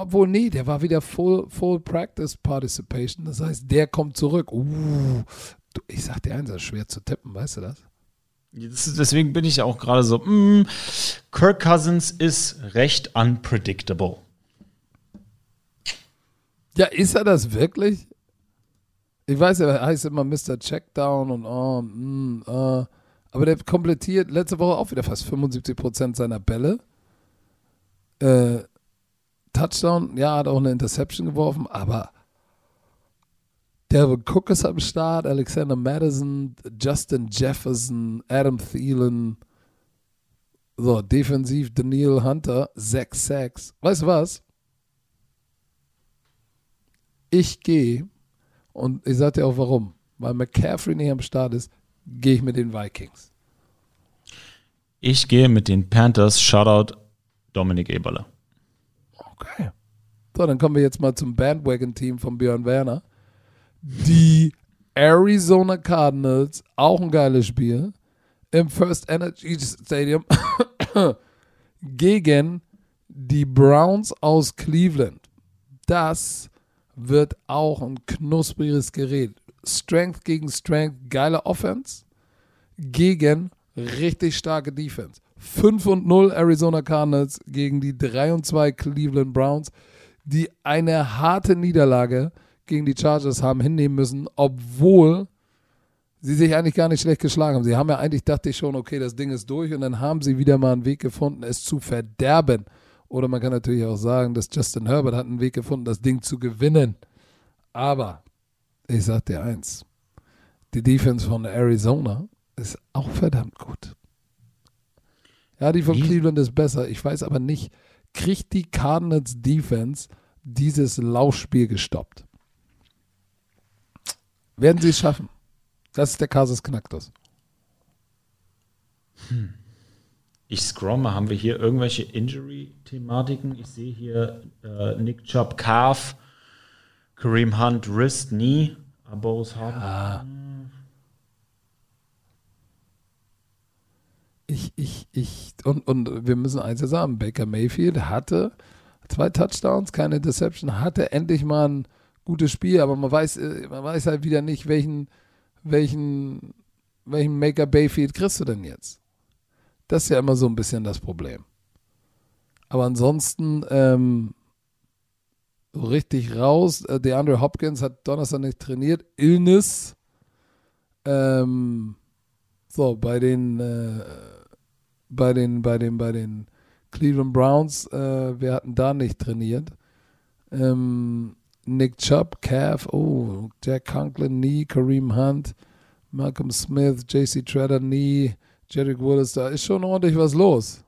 obwohl nee, der war wieder Full, Full Practice Participation. Das heißt, der kommt zurück. Uh, ich sag dir eins, das ist schwer zu tippen, weißt du das? deswegen bin ich auch gerade so, mm, Kirk Cousins ist recht unpredictable. Ja, ist er das wirklich? Ich weiß, er heißt immer Mr. Checkdown und oh, mm, uh. Aber der komplettiert letzte Woche auch wieder fast 75 Prozent seiner Bälle. Äh, Touchdown, ja, hat auch eine Interception geworfen, aber Delvin Cook ist am Start, Alexander Madison, Justin Jefferson, Adam Thielen. So, defensiv Daniel Hunter, 6-6. Weißt du was? Ich gehe, und ich sag dir auch warum, weil McCaffrey nicht am Start ist, gehe ich mit den Vikings. Ich gehe mit den Panthers. Shoutout Dominik Eberle. Okay. So, dann kommen wir jetzt mal zum Bandwagon-Team von Björn Werner. Die Arizona Cardinals, auch ein geiles Spiel, im First Energy Stadium *coughs* gegen die Browns aus Cleveland. Das wird auch ein knuspriges Gerät. Strength gegen Strength, geile Offense gegen richtig starke Defense. 5 und 0 Arizona Cardinals gegen die 3 und 2 Cleveland Browns, die eine harte Niederlage gegen die Chargers haben hinnehmen müssen, obwohl sie sich eigentlich gar nicht schlecht geschlagen haben. Sie haben ja eigentlich, dachte ich schon, okay, das Ding ist durch und dann haben sie wieder mal einen Weg gefunden, es zu verderben. Oder man kann natürlich auch sagen, dass Justin Herbert hat einen Weg gefunden, das Ding zu gewinnen. Aber ich sag dir eins, die Defense von Arizona ist auch verdammt gut. Ja, die von Wie? Cleveland ist besser. Ich weiß aber nicht, kriegt die Cardinals Defense dieses Laufspiel gestoppt? Werden sie es schaffen? Das ist der Kasus Knacktus. Hm. Ich scroll mal, haben wir hier irgendwelche Injury-Thematiken? Ich sehe hier äh, Nick Chubb, Calf, Kareem Hunt, Wrist, Knee, Abos haben. Ja. Ich, ich, ich, und, und wir müssen eins sagen, Baker Mayfield hatte zwei Touchdowns, keine Deception, hatte endlich mal ein gutes Spiel, aber man weiß, äh, man weiß halt wieder nicht, welchen, welchen, welchen Maker Bayfield kriegst du denn jetzt? Das ist ja immer so ein bisschen das Problem. Aber ansonsten, ähm, so richtig raus. Äh, DeAndre Hopkins hat Donnerstag nicht trainiert. Illness. Ähm, so, bei den, äh, bei den, bei den, bei den Cleveland Browns, äh, wir hatten da nicht trainiert. Ähm, Nick Chubb, Calf, oh, Jack Conklin, Knee, Kareem Hunt, Malcolm Smith, JC Treader, Knee, Jerry Willis, da ist schon ordentlich was los.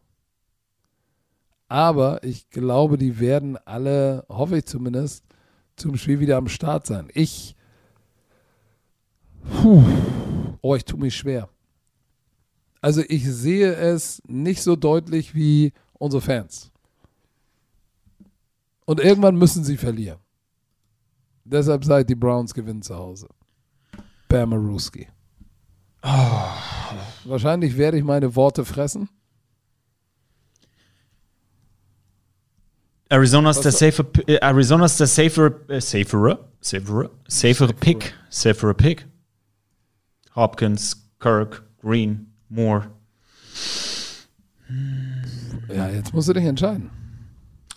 Aber ich glaube, die werden alle, hoffe ich zumindest, zum Spiel wieder am Start sein. Ich Puh. Oh, ich tue mich schwer. Also ich sehe es nicht so deutlich wie unsere Fans. Und irgendwann müssen sie verlieren. Deshalb seid die Browns gewinnen zu Hause. Bamaruski. Oh. Wahrscheinlich werde ich meine Worte fressen. Arizona ist der safer, äh, Arizona ist der safer, äh, safer, safer, safer Pick, safer Pick. Hopkins, Kirk, Green, Moore. Ja, jetzt musst du dich entscheiden.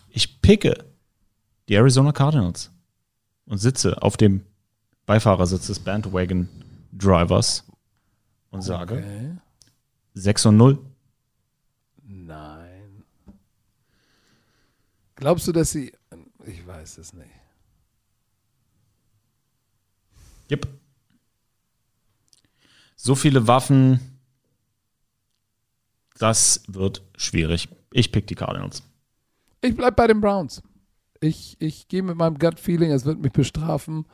Ich picke die Arizona Cardinals und sitze auf dem Beifahrersitz des Bandwagon Drivers und sage okay. 6 und 0. Nein. Glaubst du, dass sie. Ich weiß es nicht. Yep. So viele Waffen. Das wird schwierig. Ich pick die Cardinals. Ich bleib bei den Browns. Ich, ich gehe mit meinem Gut-Feeling, es wird mich bestrafen.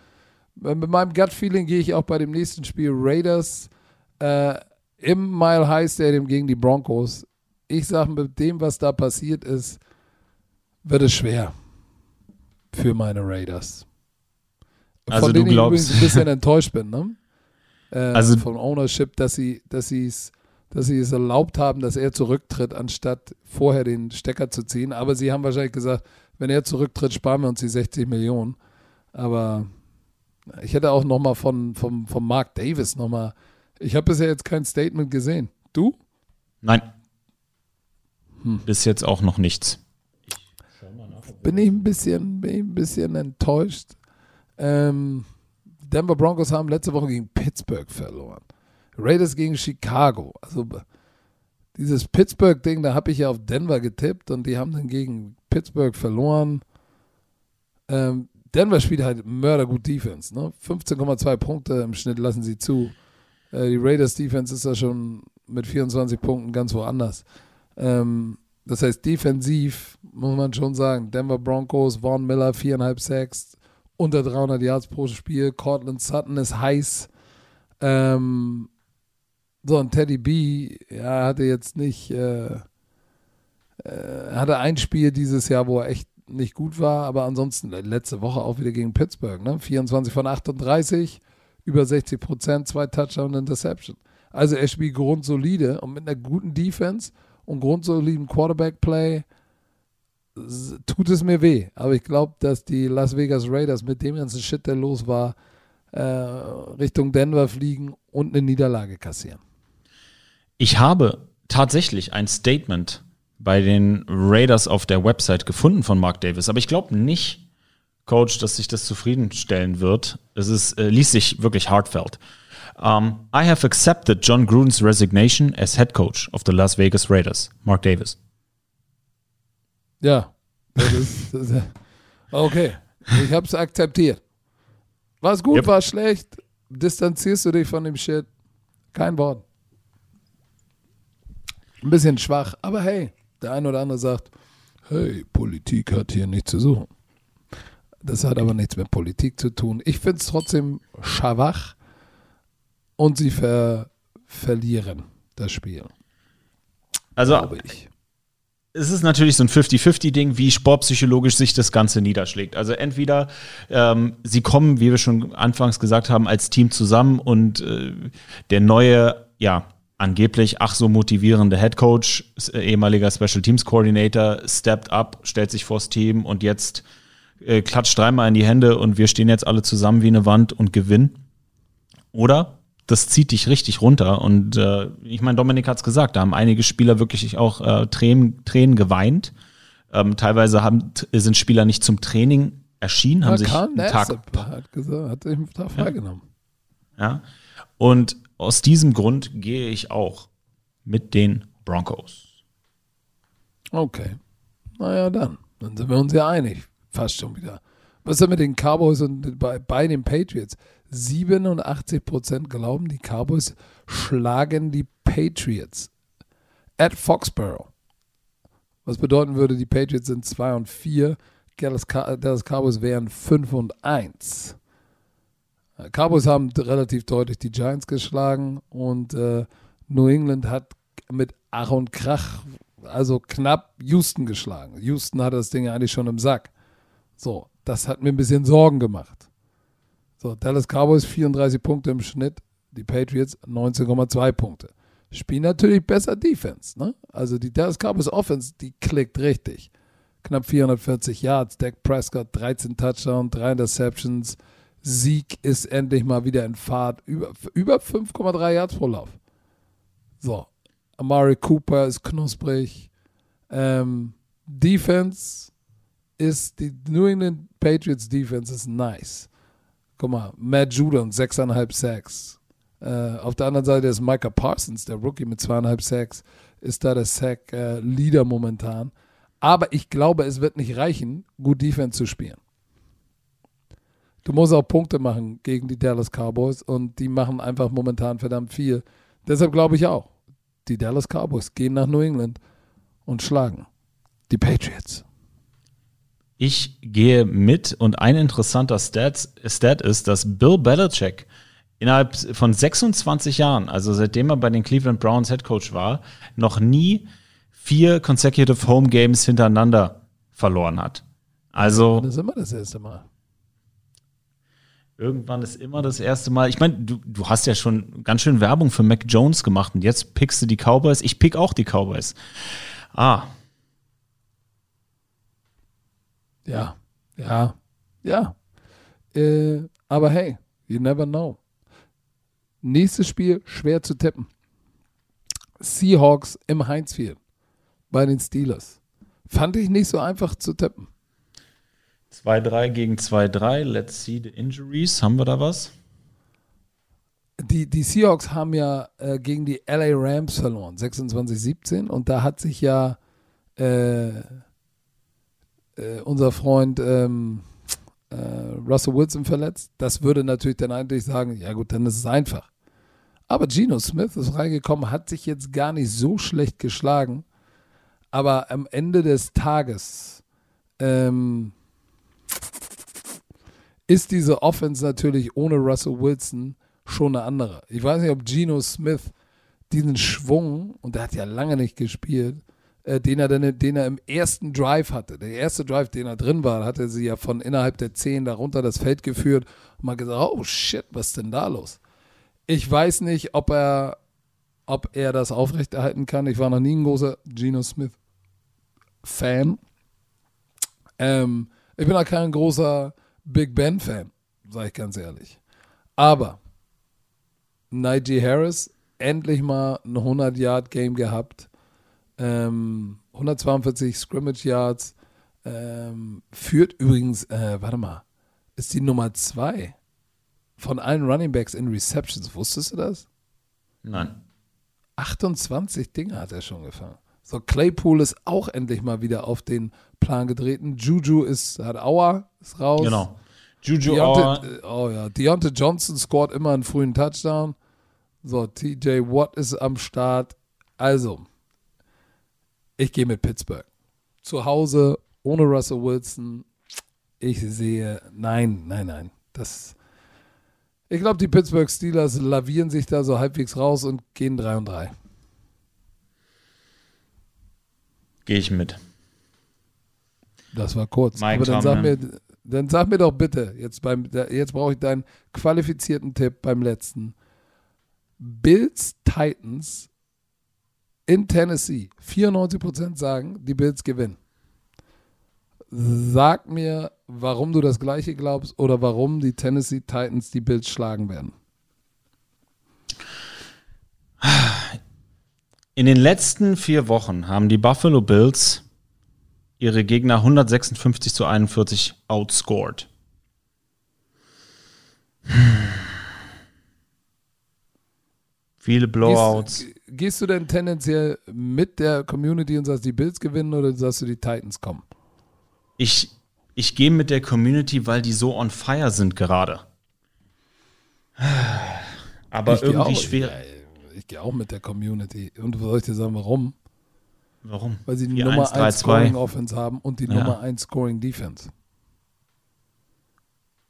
Mit meinem Gut-Feeling gehe ich auch bei dem nächsten Spiel Raiders äh, im Mile High Stadium gegen die Broncos. Ich sage, mit dem, was da passiert ist, wird es schwer für meine Raiders. Also Von du glaubst, ich ein bisschen enttäuscht bin, ne? *laughs* Äh, also von Ownership, dass sie, dass sie es, dass sie es erlaubt haben, dass er zurücktritt, anstatt vorher den Stecker zu ziehen. Aber sie haben wahrscheinlich gesagt, wenn er zurücktritt, sparen wir uns die 60 Millionen. Aber ich hätte auch noch mal von, von, von Mark Davis noch mal ich habe bisher jetzt kein Statement gesehen. Du? Nein. Hm. Bis jetzt auch noch nichts. bin ich ein bisschen, bin ich ein bisschen enttäuscht. Ähm, Denver Broncos haben letzte Woche gegen Pittsburgh verloren. Raiders gegen Chicago. Also dieses Pittsburgh-Ding, da habe ich ja auf Denver getippt und die haben dann gegen Pittsburgh verloren. Ähm, Denver spielt halt mördergut Defense. Ne? 15,2 Punkte im Schnitt lassen sie zu. Äh, die Raiders Defense ist ja schon mit 24 Punkten ganz woanders. Ähm, das heißt, defensiv muss man schon sagen, Denver Broncos, Vaughn Miller, 4,5 Sacks, unter 300 Yards pro Spiel. Cortland Sutton ist heiß. Ähm, so, und Teddy B, ja, hatte jetzt nicht, äh, äh, hatte ein Spiel dieses Jahr, wo er echt nicht gut war, aber ansonsten letzte Woche auch wieder gegen Pittsburgh, ne? 24 von 38, über 60 Prozent, zwei Touchdown und Interception. Also er spielt grundsolide und mit einer guten Defense und grundsoliden Quarterback-Play tut es mir weh. Aber ich glaube, dass die Las Vegas Raiders mit dem ganzen Shit, der los war, äh, Richtung Denver fliegen und eine Niederlage kassieren. Ich habe tatsächlich ein Statement bei den Raiders auf der Website gefunden von Mark Davis, aber ich glaube nicht, Coach, dass sich das zufriedenstellen wird. Es ist, äh, liest sich wirklich heartfelt. Um, I have accepted John Gruden's resignation as head coach of the Las Vegas Raiders. Mark Davis. Ja, das ist, das ist, okay. Ich habe es akzeptiert. War gut, yep. war schlecht. Distanzierst du dich von dem Shit? Kein Wort. Ein bisschen schwach, aber hey, der eine oder andere sagt, hey, Politik hat hier nichts zu suchen. Das hat aber nichts mit Politik zu tun. Ich finde es trotzdem schwach und sie ver verlieren das Spiel. Also, es ist natürlich so ein 50-50-Ding, wie sportpsychologisch sich das Ganze niederschlägt. Also entweder ähm, sie kommen, wie wir schon anfangs gesagt haben, als Team zusammen und äh, der neue, ja, angeblich ach so motivierende Head Coach, äh, ehemaliger Special Teams Coordinator, stepped up, stellt sich vors Team und jetzt äh, klatscht dreimal in die Hände und wir stehen jetzt alle zusammen wie eine Wand und gewinnen. Oder das zieht dich richtig runter. Und äh, ich meine, Dominik hat es gesagt, da haben einige Spieler wirklich auch äh, Tränen, Tränen geweint. Ähm, teilweise haben, sind Spieler nicht zum Training erschienen, haben sich einen Tag, hat, gesagt, hat sich einen Tag freigenommen. Ja. ja. Und aus diesem Grund gehe ich auch mit den Broncos. Okay. Naja, dann. Dann sind wir uns ja einig fast schon wieder. Was ist denn mit den Cowboys und bei, bei den Patriots? 87% glauben, die Cowboys schlagen die Patriots. At Foxborough. Was bedeuten würde, die Patriots sind 2 und 4, Dallas, Cowboys wären 5 und 1. Cowboys haben relativ deutlich die Giants geschlagen und äh, New England hat mit Ach und Krach, also knapp Houston geschlagen. Houston hat das Ding eigentlich schon im Sack. So, das hat mir ein bisschen Sorgen gemacht. So, Dallas Cowboys 34 Punkte im Schnitt, die Patriots 19,2 Punkte. Spielen natürlich besser Defense, ne? Also die Dallas Cowboys Offense, die klickt richtig. Knapp 440 Yards, Dak Prescott 13 Touchdowns, 3 Interceptions. Sieg ist endlich mal wieder in Fahrt. Über, über 5,3 Yards pro Lauf. So, Amari Cooper ist knusprig. Ähm, Defense ist, die New England Patriots Defense ist nice. Guck mal, Matt Judon, 6,5 Sacks. Äh, auf der anderen Seite ist Micah Parsons, der Rookie mit 2,5 Sacks, ist da der Sack-Leader äh, momentan. Aber ich glaube, es wird nicht reichen, gut Defense zu spielen. Du musst auch Punkte machen gegen die Dallas Cowboys und die machen einfach momentan verdammt viel. Deshalb glaube ich auch, die Dallas Cowboys gehen nach New England und schlagen die Patriots. Ich gehe mit und ein interessanter Stat, Stat ist, dass Bill Belichick innerhalb von 26 Jahren, also seitdem er bei den Cleveland Browns Head Coach war, noch nie vier consecutive Home Games hintereinander verloren hat. Also. Das ist immer das erste Mal. Irgendwann ist immer das erste Mal. Ich meine, du, du hast ja schon ganz schön Werbung für Mac Jones gemacht und jetzt pickst du die Cowboys. Ich pick auch die Cowboys. Ah, Ja, ja, ja. Äh, aber hey, you never know. Nächstes Spiel schwer zu tippen. Seahawks im Heinz bei den Steelers. Fand ich nicht so einfach zu tippen. 2-3 gegen 2-3. Let's see the injuries. Haben wir da was? Die, die Seahawks haben ja äh, gegen die LA Rams verloren, 26-17. Und da hat sich ja äh, äh, unser Freund ähm, äh, Russell Wilson verletzt, das würde natürlich dann eigentlich sagen, ja gut, dann ist es einfach. Aber Geno Smith ist reingekommen, hat sich jetzt gar nicht so schlecht geschlagen. Aber am Ende des Tages ähm, ist diese Offense natürlich ohne Russell Wilson schon eine andere. Ich weiß nicht, ob Geno Smith diesen Schwung, und der hat ja lange nicht gespielt, äh, den, er dann, den er im ersten Drive hatte. Der erste Drive, den er drin war, hat er sie ja von innerhalb der 10 darunter das Feld geführt und mal gesagt, oh shit, was ist denn da los? Ich weiß nicht, ob er, ob er das aufrechterhalten kann. Ich war noch nie ein großer Geno Smith-Fan. Ähm, ich bin auch kein großer Big Ben-Fan, sage ich ganz ehrlich. Aber Najee Harris endlich mal ein 100-Yard-Game gehabt ähm, 142 Scrimmage Yards. Ähm, führt übrigens, äh, warte mal, ist die Nummer zwei von allen Running Backs in Receptions. Wusstest du das? Nein. 28 Dinge hat er schon gefangen. So, Claypool ist auch endlich mal wieder auf den Plan getreten. Juju ist, hat Auer, ist raus. Genau. Juju Deontay, Oh ja, Deontay Johnson scored immer einen frühen Touchdown. So, TJ Watt ist am Start. Also, ich gehe mit Pittsburgh. Zu Hause, ohne Russell Wilson. Ich sehe, nein, nein, nein. Das, ich glaube, die Pittsburgh Steelers lavieren sich da so halbwegs raus und gehen 3 und 3. Gehe ich mit. Das war kurz. Mein Aber dann sag, mir, dann sag mir doch bitte, jetzt, beim, jetzt brauche ich deinen qualifizierten Tipp beim letzten. Bills Titans in Tennessee 94% sagen, die Bills gewinnen. Sag mir, warum du das gleiche glaubst oder warum die Tennessee Titans die Bills schlagen werden. In den letzten vier Wochen haben die Buffalo Bills ihre Gegner 156 zu 41 outscored. Viele Blowouts. Gehst, gehst, du denn tendenziell mit der Community und sagst, die Bills gewinnen oder sagst du, die Titans kommen? Ich, ich gehe mit der Community, weil die so on fire sind gerade. Aber ich irgendwie schwer. Ich, gehe auch mit der Community. Und soll ich dir sagen, warum? Warum? Weil sie die 4, Nummer 1, 1 Scoring Offense haben und die ja. Nummer 1 Scoring Defense.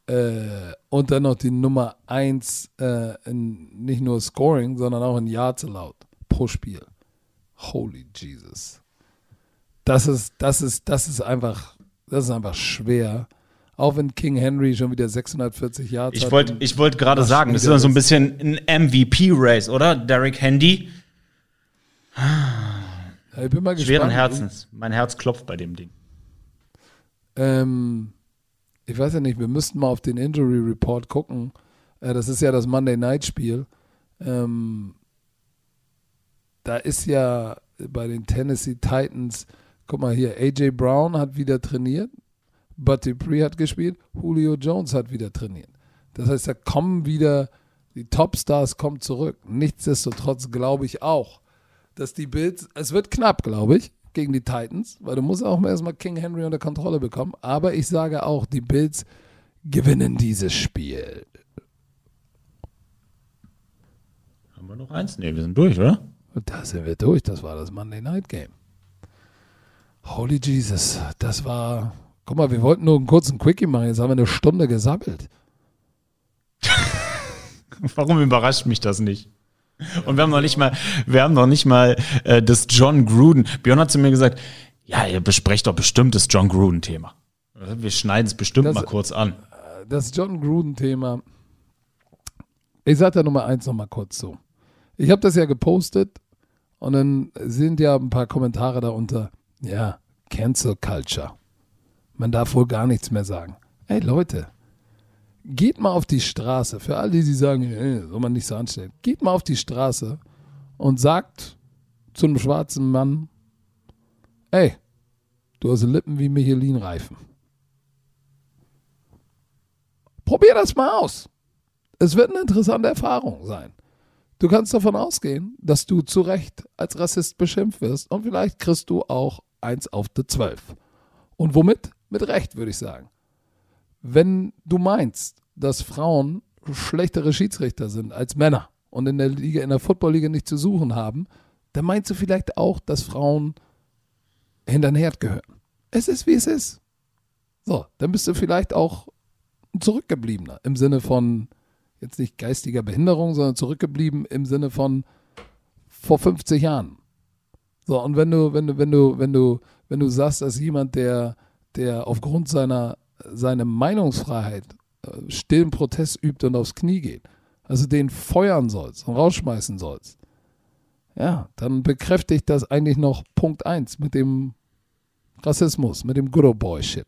Äh, und dann noch die Nummer 1 äh, in nicht nur Scoring, sondern auch in Yards allowed pro Spiel. Holy Jesus. Das ist, das ist, das ist einfach, das ist einfach schwer. Auch wenn King Henry schon wieder 640 Yards ich wollt, hat. Ich wollte gerade sagen, das ist immer so ein bisschen ein MVP-Race, oder? Derek Handy. Ja, ich bin mal gespannt. Schweren Herzens. Mein Herz klopft bei dem Ding. Ähm, ich weiß ja nicht, wir müssten mal auf den Injury Report gucken. Äh, das ist ja das Monday Night Spiel. Ähm, da ist ja bei den Tennessee Titans, guck mal hier, AJ Brown hat wieder trainiert, Bud Dupree hat gespielt, Julio Jones hat wieder trainiert. Das heißt, da kommen wieder, die Topstars kommen zurück. Nichtsdestotrotz glaube ich auch, dass die Bills, es wird knapp, glaube ich, gegen die Titans, weil du musst auch erstmal King Henry unter Kontrolle bekommen. Aber ich sage auch, die Bills gewinnen dieses Spiel. Haben wir noch eins? Ne, wir sind durch, oder? Da sind wir durch. Das war das Monday Night Game. Holy Jesus, das war. Guck mal, wir wollten nur einen kurzen Quickie machen. Jetzt haben wir eine Stunde gesammelt. *laughs* Warum überrascht mich das nicht? Und wir haben noch nicht mal, wir haben noch nicht mal äh, das John Gruden. Björn hat zu mir gesagt, ja, ihr besprecht doch bestimmt das John Gruden-Thema. Wir schneiden es bestimmt das, mal kurz an. Das John Gruden-Thema. Ich sage da Nummer eins noch mal kurz so. Ich habe das ja gepostet und dann sind ja ein paar Kommentare darunter. Ja, Cancel Culture. Man darf wohl gar nichts mehr sagen. Ey Leute, geht mal auf die Straße, für all die, die sagen, hey, soll man nicht so anstellen, geht mal auf die Straße und sagt zu einem schwarzen Mann, ey, du hast Lippen wie Michelin-Reifen. Probier das mal aus. Es wird eine interessante Erfahrung sein. Du kannst davon ausgehen, dass du zu Recht als Rassist beschimpft wirst und vielleicht kriegst du auch eins auf die Zwölf. Und womit? Mit Recht, würde ich sagen. Wenn du meinst, dass Frauen schlechtere Schiedsrichter sind als Männer und in der Liga, in der Footballliga nicht zu suchen haben, dann meinst du vielleicht auch, dass Frauen hinter den Herd gehören. Es ist, wie es ist. So, dann bist du vielleicht auch ein Zurückgebliebener im Sinne von jetzt nicht geistiger Behinderung, sondern zurückgeblieben im Sinne von vor 50 Jahren. So, und wenn du, wenn du, wenn du, wenn du, wenn du sagst, dass jemand, der, der aufgrund seiner seine Meinungsfreiheit äh, stillen Protest übt und aufs Knie geht, also den feuern sollst und rausschmeißen sollst, ja, dann bekräftigt das eigentlich noch Punkt 1 mit dem Rassismus, mit dem Good Old Boy Shit.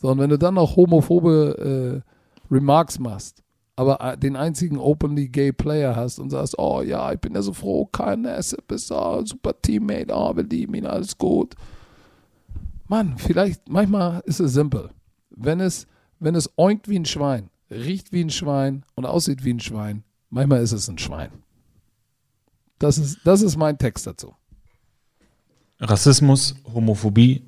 So, und wenn du dann noch homophobe äh, Remarks machst, aber äh, den einzigen openly gay Player hast und sagst, oh ja, ich bin ja so froh, kein Asset, bist oh, super Teammate, oh, wir lieben ihn, alles gut. Mann, vielleicht, manchmal ist es simpel wenn es, wenn es oinkt wie ein Schwein, riecht wie ein Schwein und aussieht wie ein Schwein, manchmal ist es ein Schwein. Das ist, das ist mein Text dazu. Rassismus, Homophobie,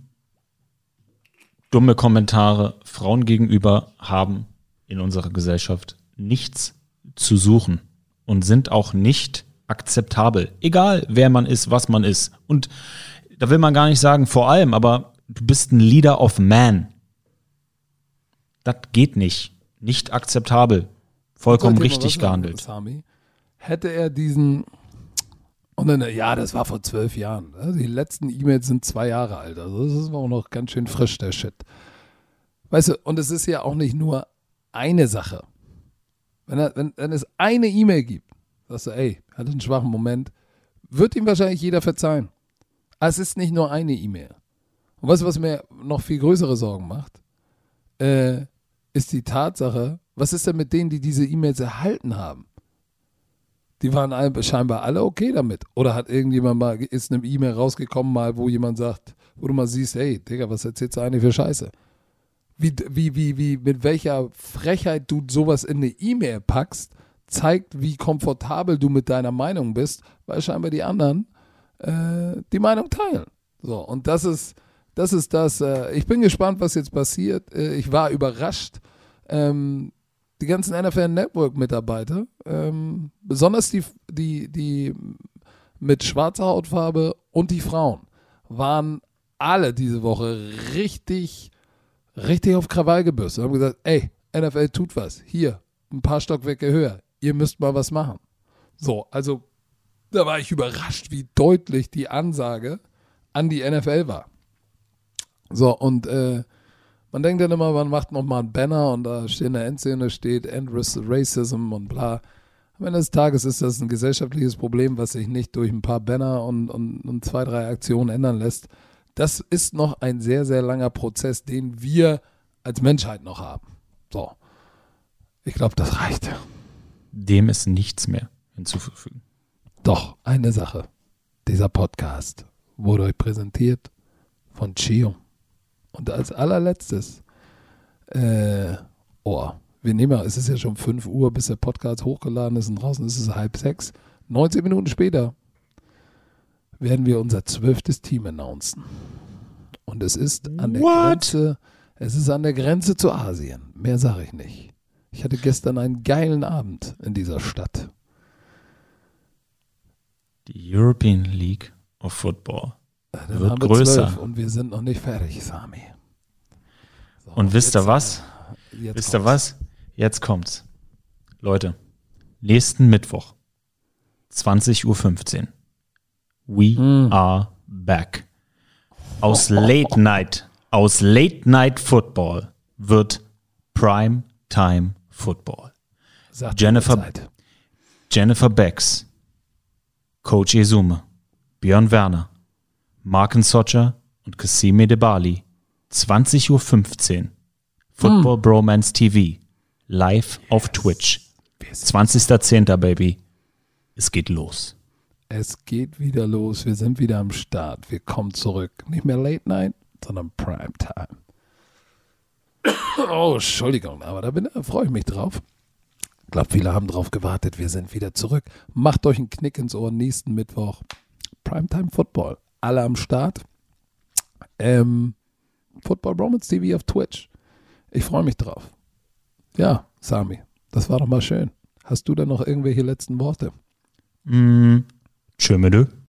dumme Kommentare Frauen gegenüber haben in unserer Gesellschaft nichts zu suchen und sind auch nicht akzeptabel. Egal, wer man ist, was man ist. Und da will man gar nicht sagen vor allem, aber du bist ein Leader of Man. Das geht nicht. Nicht akzeptabel. Vollkommen richtig gehandelt. Sami, hätte er diesen, und dann, ja, das war vor zwölf Jahren. Die letzten E-Mails sind zwei Jahre alt. Also das ist auch noch ganz schön frisch, der Shit. Weißt du, und es ist ja auch nicht nur eine Sache. Wenn, er, wenn, wenn es eine E-Mail gibt, sagst du, ey, hatte einen schwachen Moment, wird ihm wahrscheinlich jeder verzeihen. Aber es ist nicht nur eine E-Mail. Und weißt du, was mir noch viel größere Sorgen macht? Äh, ist die Tatsache, was ist denn mit denen, die diese E-Mails erhalten haben? Die waren scheinbar alle okay damit. Oder hat irgendjemand mal, ist eine E-Mail rausgekommen, mal, wo jemand sagt, wo du mal siehst, hey, Digga, was erzählst du eigentlich für Scheiße? Wie, wie, wie, wie, mit welcher Frechheit du sowas in eine E-Mail packst, zeigt, wie komfortabel du mit deiner Meinung bist, weil scheinbar die anderen äh, die Meinung teilen. So, und das ist, das ist das. Äh, ich bin gespannt, was jetzt passiert. Äh, ich war überrascht. Ähm, die ganzen NFL Network Mitarbeiter, ähm, besonders die, die, die mit schwarzer Hautfarbe und die Frauen, waren alle diese Woche richtig, richtig auf Krawall gebürstet. Haben gesagt, ey, NFL tut was. Hier, ein paar Stockwerke höher. Ihr müsst mal was machen. So, also da war ich überrascht, wie deutlich die Ansage an die NFL war. So, und äh, man denkt dann immer, man macht nochmal ein Banner und da steht in der Endszene steht End Racism und bla. Am Ende des Tages ist das ein gesellschaftliches Problem, was sich nicht durch ein paar Banner und, und, und zwei, drei Aktionen ändern lässt. Das ist noch ein sehr, sehr langer Prozess, den wir als Menschheit noch haben. So. Ich glaube, das reicht. Dem ist nichts mehr hinzuzufügen. Doch, eine Sache. Dieser Podcast wurde euch präsentiert von Chio. Und als allerletztes, äh, oh, wir nehmen ja, es ist ja schon 5 Uhr, bis der Podcast hochgeladen ist und draußen ist es halb sechs. 19 Minuten später werden wir unser zwölftes Team announcen. Und es ist an der What? Grenze, es ist an der Grenze zu Asien. Mehr sage ich nicht. Ich hatte gestern einen geilen Abend in dieser Stadt. Die European League of Football. Dann Wird haben wir größer. 12 und wir sind noch nicht fertig, Sami. So, Und wisst ihr was? Jetzt Wisst ihr was? Jetzt kommt's. Leute, nächsten Mittwoch, 20.15 Uhr. We Hm. are back. Aus Late Night, aus Late Night Football wird Prime Time Football. Sagt Jennifer-. Jennifer Becks, Coach Esume, Björn Werner, Marken Socher und Kasime Debali. 20.15 Uhr. Football Bromance TV. Live auf Twitch. 20.10. Baby. Es geht los. Es geht wieder los. Wir sind wieder am Start. Wir kommen zurück. Nicht mehr Late Night, sondern Prime Time. Oh, Entschuldigung, aber da, bin- da freue ich mich drauf. Ich glaube, viele haben drauf gewartet. Wir sind wieder zurück. Macht euch einen Knick ins Ohr. Nächsten Mittwoch Primetime Football. Alle am Start. Ähm, Football Bromance TV auf Twitch. Ich freue mich drauf. Ja, Sami, das war doch mal schön. Hast du denn noch irgendwelche letzten Worte? Mm, tschö.